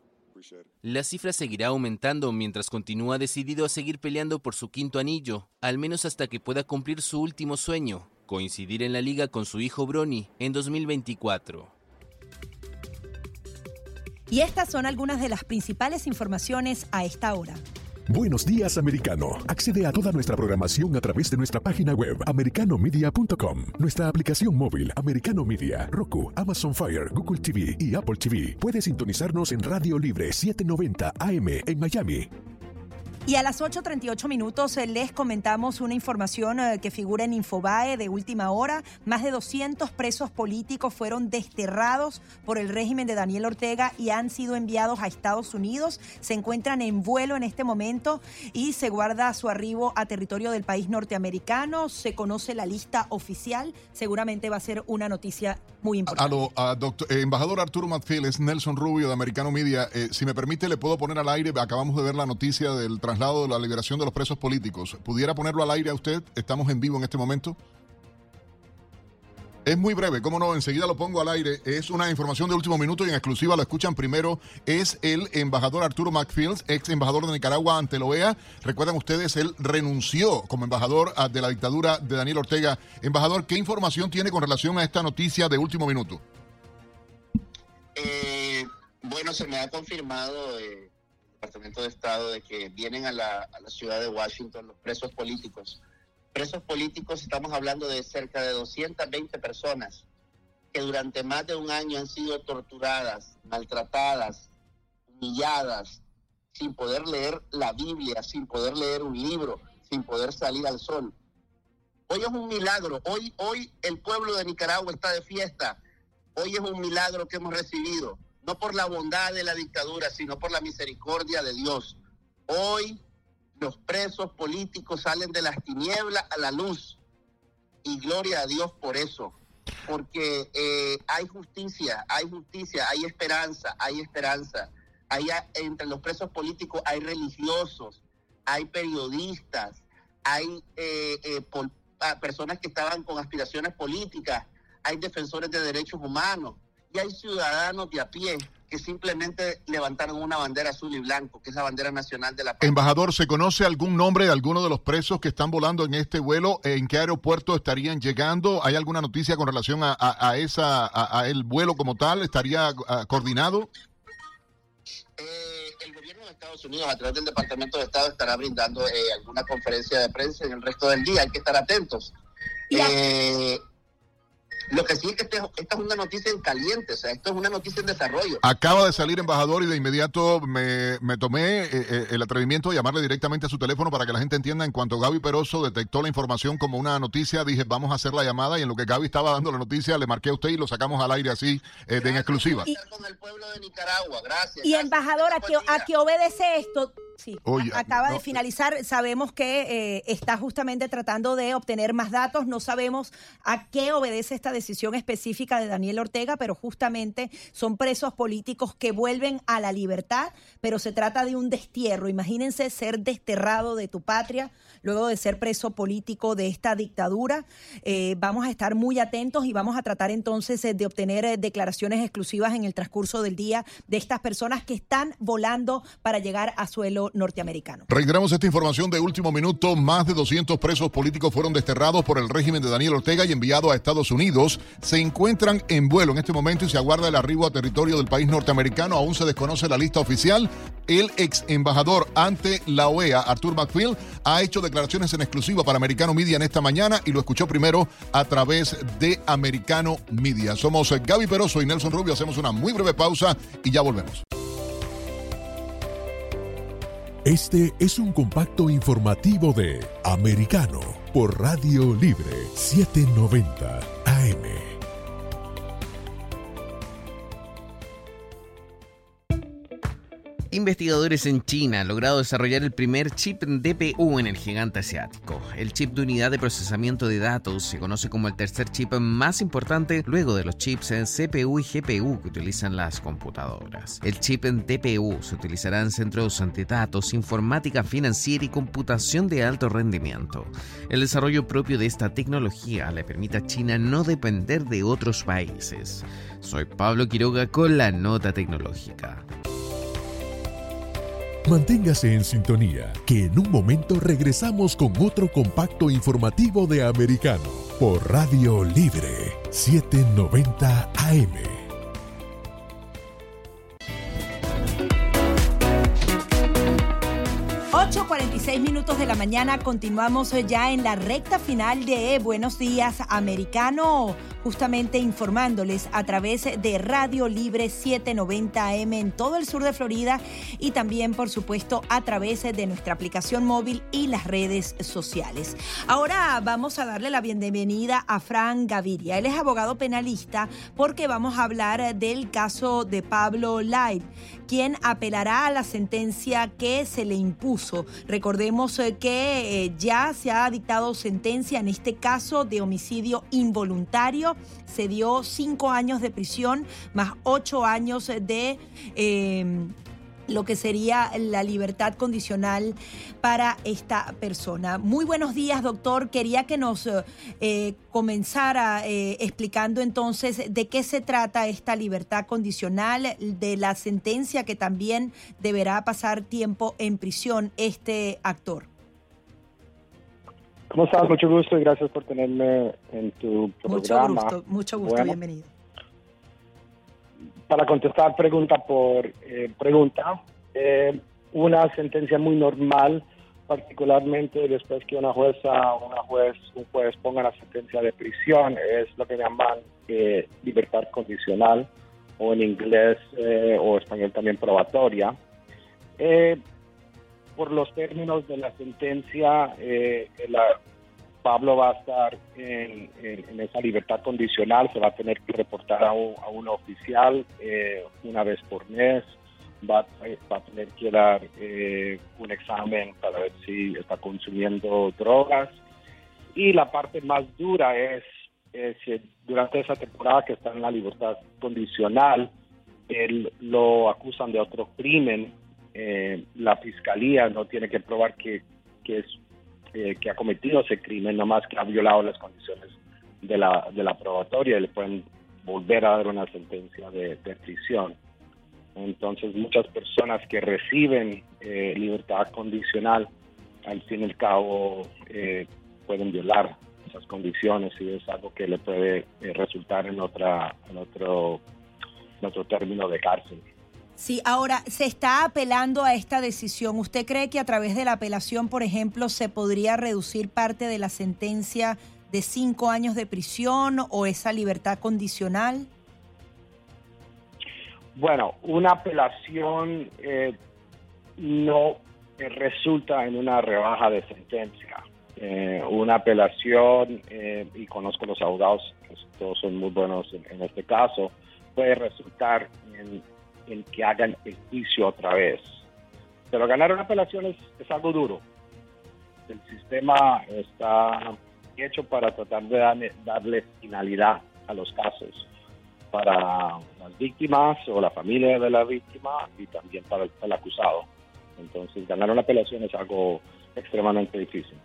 La cifra seguirá aumentando mientras continúa decidido a seguir peleando por su quinto anillo, al menos hasta que pueda cumplir su último sueño, coincidir en la liga con su hijo Bronny en 2024. Y estas son algunas de las principales informaciones a esta hora. Buenos días, americano. Accede a toda nuestra programación a través de nuestra página web, americanomedia.com, nuestra aplicación móvil, Americano Media, Roku, Amazon Fire, Google TV y Apple TV. Puedes sintonizarnos en Radio Libre 790 AM en Miami. Y a las 8.38 minutos eh, les comentamos una información eh, que figura en Infobae de última hora. Más de 200 presos políticos fueron desterrados por el régimen de Daniel Ortega y han sido enviados a Estados Unidos. Se encuentran en vuelo en este momento y se guarda su arribo a territorio del país norteamericano. Se conoce la lista oficial. Seguramente va a ser una noticia muy importante. A doctor, eh, embajador Arturo Matfield, es Nelson Rubio de Americano Media. si me permite, le puedo poner al aire. Acabamos de ver la noticia del traslado de la liberación de los presos políticos. ¿Pudiera ponerlo al aire a usted? Estamos en vivo en este momento. Es muy breve, cómo no, enseguida lo pongo al aire. Es una información de último minuto y en exclusiva lo escuchan primero. Es el embajador Arturo McFields, ex embajador de Nicaragua ante la OEA. Recuerdan ustedes, él renunció como embajador de la dictadura de Daniel Ortega. Embajador, ¿qué información tiene con relación a esta noticia de último minuto? Eh, bueno, se me ha confirmado eh, Departamento de Estado de que vienen a la, ciudad de Washington los presos políticos. Presos políticos, estamos hablando de cerca de 220 personas que durante más de un año han sido torturadas, maltratadas, humilladas, sin poder leer la Biblia, sin poder leer un libro, sin poder salir al sol. Hoy es un milagro, hoy, hoy el pueblo de Nicaragua está de fiesta, hoy es un milagro que hemos recibido no por la bondad de la dictadura, sino por la misericordia de Dios. Hoy los presos políticos salen de las tinieblas a la luz y gloria a Dios por eso, porque eh, hay justicia, hay justicia, hay esperanza, hay esperanza. Hay, entre los presos políticos hay religiosos, hay periodistas, hay eh, eh, ah, personas que estaban con aspiraciones políticas, hay defensores de derechos humanos, y hay ciudadanos de a pie que simplemente levantaron una bandera azul y blanco, que es la bandera nacional de la paz. Embajador, ¿se conoce algún nombre de alguno de los presos que están volando en este vuelo? ¿En qué aeropuerto estarían llegando? ¿Hay alguna noticia con relación a, esa a, el vuelo como tal? ¿Estaría coordinado? Eh, el gobierno de Estados Unidos, a través del Departamento de Estado, estará brindando eh, alguna conferencia de prensa en el resto del día. Hay que estar atentos. Eh, lo que sí es que esta es una noticia en caliente, o sea, esto es una noticia en desarrollo. Acaba de salir embajador y de inmediato me, tomé eh, eh, el atrevimiento de llamarle directamente a su teléfono para que la gente entienda. En cuanto Gaby Peroso detectó la información como una noticia, dije, vamos a hacer la llamada y en lo que Gaby estaba dando la noticia, le marqué a usted y lo sacamos al aire así, eh, de en exclusiva. Y, con el pueblo de Nicaragua, gracias. Y embajador, ¿a qué, ¿a qué obedece esto? Sí, acaba de finalizar. Sabemos que eh, está justamente tratando de obtener más datos. No sabemos a qué obedece esta decisión específica de Daniel Ortega, pero justamente son presos políticos que vuelven a la libertad, pero se trata de un destierro. Imagínense ser desterrado de tu patria luego de ser preso político de esta dictadura. Eh, vamos a estar muy atentos y vamos a tratar entonces eh, de obtener declaraciones exclusivas en el transcurso del día de estas personas que están volando para llegar a suelo norteamericano. Reiteramos esta información de último minuto. Más de 200 presos políticos fueron desterrados por el régimen de Daniel Ortega y enviados a Estados Unidos. Se encuentran en vuelo en este momento y se aguarda el arribo a territorio del país norteamericano. Aún se desconoce la lista oficial. El ex embajador ante la OEA, Arthur McField, ha hecho declaraciones en exclusiva para Americano Media en esta mañana y lo escuchó primero a través de Americano Media. Somos Gaby Peroso y Nelson Rubio. Hacemos una muy breve pausa y ya volvemos. Este es un compacto informativo de Americano por Radio Libre 790 AM. Investigadores en China han logrado desarrollar el primer chip DPU en el gigante asiático. El chip de unidad de procesamiento de datos se conoce como el tercer chip más importante luego de los chips en CPU y GPU que utilizan las computadoras. El chip en DPU se utilizará en centros de datos, informática financiera y computación de alto rendimiento. El desarrollo propio de esta tecnología le permite a China no depender de otros países. Soy Pablo Quiroga con la nota tecnológica. Manténgase en sintonía, que en un momento regresamos con otro compacto informativo de Americano por Radio Libre 790 AM. 8.46 minutos de la mañana, continuamos ya en la recta final de Buenos Días Americano justamente informándoles a través de Radio Libre 790 AM en todo el sur de Florida y también, por supuesto, a través de nuestra aplicación móvil y las redes sociales. Ahora vamos a darle la bienvenida a Fran Gaviria. Él es abogado penalista porque vamos a hablar del caso de Pablo Light, quien apelará a la sentencia que se le impuso. Recordemos eh, que eh, ya se ha dictado sentencia en este caso de homicidio involuntario. Se dio cinco años de prisión más ocho años de... Eh, lo que sería la libertad condicional para esta persona. Muy buenos días, doctor. Quería que nos eh, comenzara eh, explicando entonces de qué se trata esta libertad condicional, de la sentencia que también deberá pasar tiempo en prisión este actor. ¿Cómo estás? Mucho gusto y gracias por tenerme en tu programa. Mucho gusto, mucho gusto, bienvenido para contestar pregunta por eh, pregunta, eh, una sentencia muy normal, particularmente después que una jueza una juez, un juez ponga la sentencia de prisión, es lo que llaman eh, libertad condicional, o en inglés o español también probatoria. Por los términos de la sentencia, la, Pablo va a estar en, esa libertad condicional, se va a tener que reportar a un, oficial eh, una vez por mes, va, a tener que dar eh, un examen para ver si está consumiendo drogas. Y la parte más dura es, que durante esa temporada que está en la libertad condicional, él lo acusan de otro crimen. Eh, la fiscalía no tiene que probar que, que es eh, que ha cometido ese crimen, no más que ha violado las condiciones de la, de la probatoria y le pueden volver a dar una sentencia de, prisión. Entonces, muchas personas que reciben eh, libertad condicional, al fin y al cabo, eh, pueden violar esas condiciones y es algo que le puede resultar en, otra, en, otro, en otro término de cárcel. Sí, ahora se está apelando a esta decisión. ¿Usted cree que a través de la apelación, por ejemplo, se podría reducir parte de la sentencia de cinco años de prisión o esa libertad condicional? Bueno, una apelación eh, no resulta en una rebaja de sentencia. Eh, una apelación, eh, y conozco los abogados, todos son muy buenos en este caso, puede resultar en el que hagan el juicio otra vez. Pero ganar una apelación es, algo duro. El sistema está hecho para tratar de darle, finalidad a los casos para las víctimas o la familia de la víctima y también para el acusado. Entonces, ganar una apelación es algo extremadamente difícil.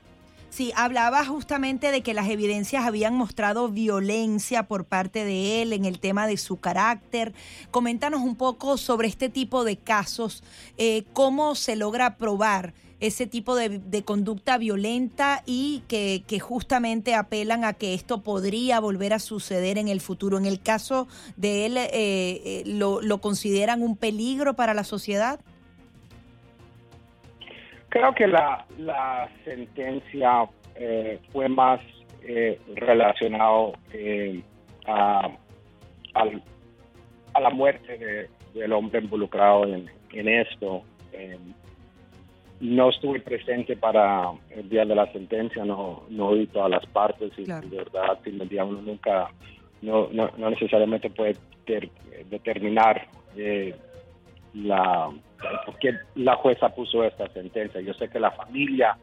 Sí, hablaba justamente de que las evidencias habían mostrado violencia por parte de él en el tema de su carácter. Coméntanos un poco sobre este tipo de casos, eh, cómo se logra probar ese tipo de, conducta violenta y que, justamente apelan a que esto podría volver a suceder en el futuro. En el caso de él, eh, eh, lo, ¿lo consideran un peligro para la sociedad? Creo que la, la sentencia eh, fue más eh, relacionado eh, a, a, la muerte del hombre involucrado en, esto. no estuve presente para el día de la sentencia, no, no oí todas las partes y de verdad, el día uno nunca, no, no, no necesariamente puede determinar la porque la jueza puso esta sentencia. Yo sé que la familia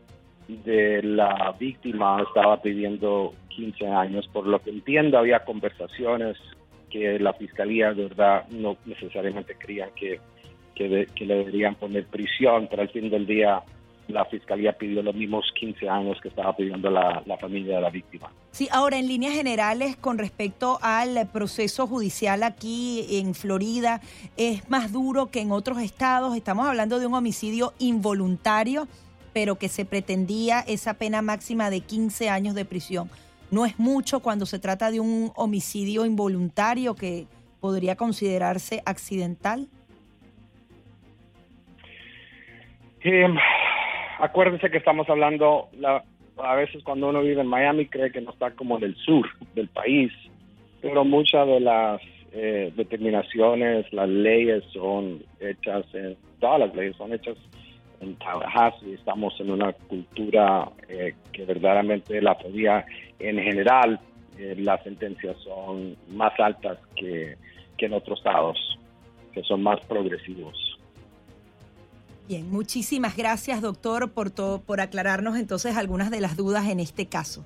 de la víctima estaba pidiendo 15 años, por lo que entiendo había conversaciones que la fiscalía de verdad no necesariamente creían que, que, que le deberían poner prisión, pero al fin del día la fiscalía pidió los mismos 15 años que estaba pidiendo la, familia de la víctima. Sí, ahora en líneas generales con respecto al proceso judicial aquí en Florida, ¿es más duro que en otros estados? Estamos hablando de un homicidio involuntario, pero que se pretendía esa pena máxima de 15 años de prisión. ¿No es mucho cuando se trata de un homicidio involuntario que podría considerarse accidental? Eh, acuérdense que estamos hablando, a veces cuando uno vive en Miami cree que no está como en el sur del país, pero muchas de las eh, determinaciones, las leyes son hechas en, todas las leyes son hechas en Tallahassee. Estamos en una cultura eh, que verdaderamente la podía, en general, eh, las sentencias son más altas que, que en otros estados, que son más progresivos. Bien, muchísimas gracias, doctor, por, todo, por aclararnos entonces algunas de las dudas en este caso.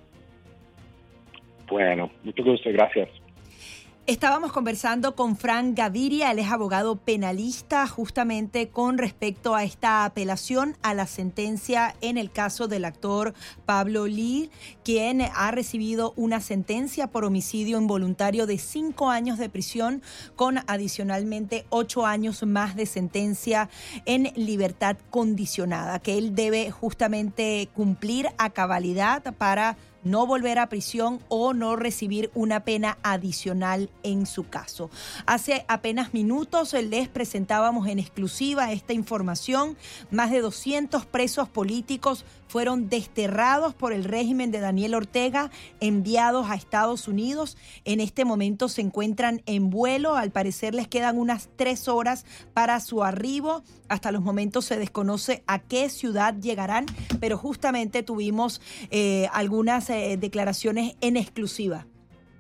Bueno, mucho gusto, gracias. Estábamos conversando con Frank Gaviria, él es abogado penalista justamente con respecto a esta apelación a la sentencia en el caso del actor Pablo Lee, quien ha recibido una sentencia por homicidio involuntario de cinco años de prisión con adicionalmente ocho años más de sentencia en libertad condicionada, que él debe justamente cumplir a cabalidad para no volver a prisión o no recibir una pena adicional en su caso. Hace apenas minutos les presentábamos en exclusiva esta información. Más de 200 presos políticos fueron desterrados por el régimen de Daniel Ortega, enviados a Estados Unidos. En este momento se encuentran en vuelo. Al parecer les quedan unas tres horas para su arribo. Hasta los momentos se desconoce a qué ciudad llegarán, pero justamente tuvimos eh, algunas eh, declaraciones en exclusiva.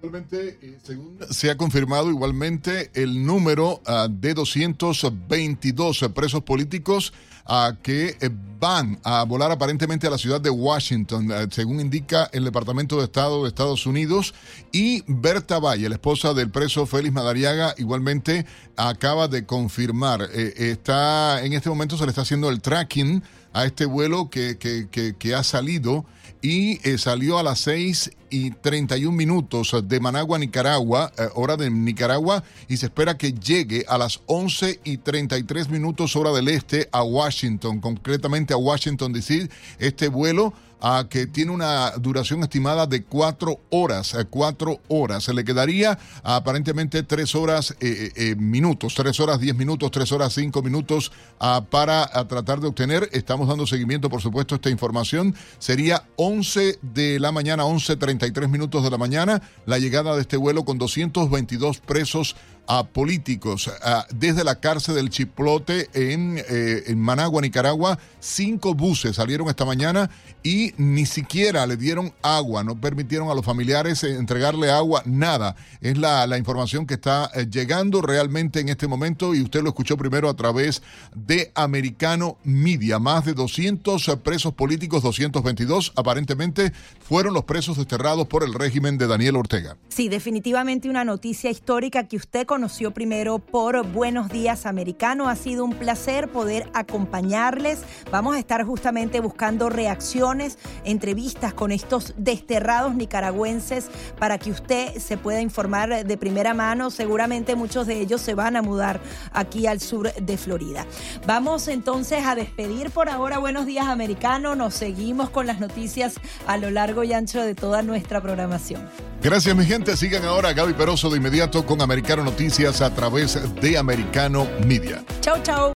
Igualmente, eh, según se ha confirmado igualmente el número uh, de 222 presos políticos uh, que eh, van a volar aparentemente a la ciudad de Washington, uh, según indica el Departamento de Estado de Estados Unidos. Y Berta Valle, la esposa del preso Félix Madariaga, igualmente acaba de confirmar. Eh, está En este momento se le está haciendo el tracking a este vuelo que, que, que, que ha salido y eh, salió a las 6 y 31 minutos de Managua, Nicaragua, eh, hora de Nicaragua, y se espera que llegue a las 11 y 33 minutos hora del este a Washington, concretamente a Washington DC. Este vuelo a que tiene una duración estimada de cuatro horas, eh, cuatro horas. Se le quedaría aparentemente tres horas eh, eh, minutos, tres horas diez minutos, tres horas cinco minutos ah, para a tratar de obtener. Estamos dando seguimiento, por supuesto, a esta información. Sería 11 de la mañana, 11.33 minutos de la mañana, la llegada de este vuelo con 222 presos a políticos desde la cárcel del Chiplote en, eh, en, Managua, Nicaragua. Cinco buses salieron esta mañana y ni siquiera le dieron agua, no permitieron a los familiares entregarle agua, nada. Es la, la información que está eh, llegando realmente en este momento y usted lo escuchó primero a través de Americano Media. Más de 200 presos políticos, 222 aparentemente, fueron los presos desterrados por el régimen de Daniel Ortega. Sí, definitivamente una noticia histórica que usted conoció primero por Buenos Días Americano. Ha sido un placer poder acompañarles. Vamos a estar justamente buscando reacciones, entrevistas con estos desterrados nicaragüenses para que usted se pueda informar de primera mano. Seguramente muchos de ellos se van a mudar aquí al sur de Florida. Vamos entonces a despedir por ahora Buenos Días Americano. Nos seguimos con las noticias a lo largo y ancho de toda nuestra programación. Gracias mi gente. Sigan ahora a Gaby Peroso de inmediato con Americano Noticias a través de Americano Media. Chau, chau.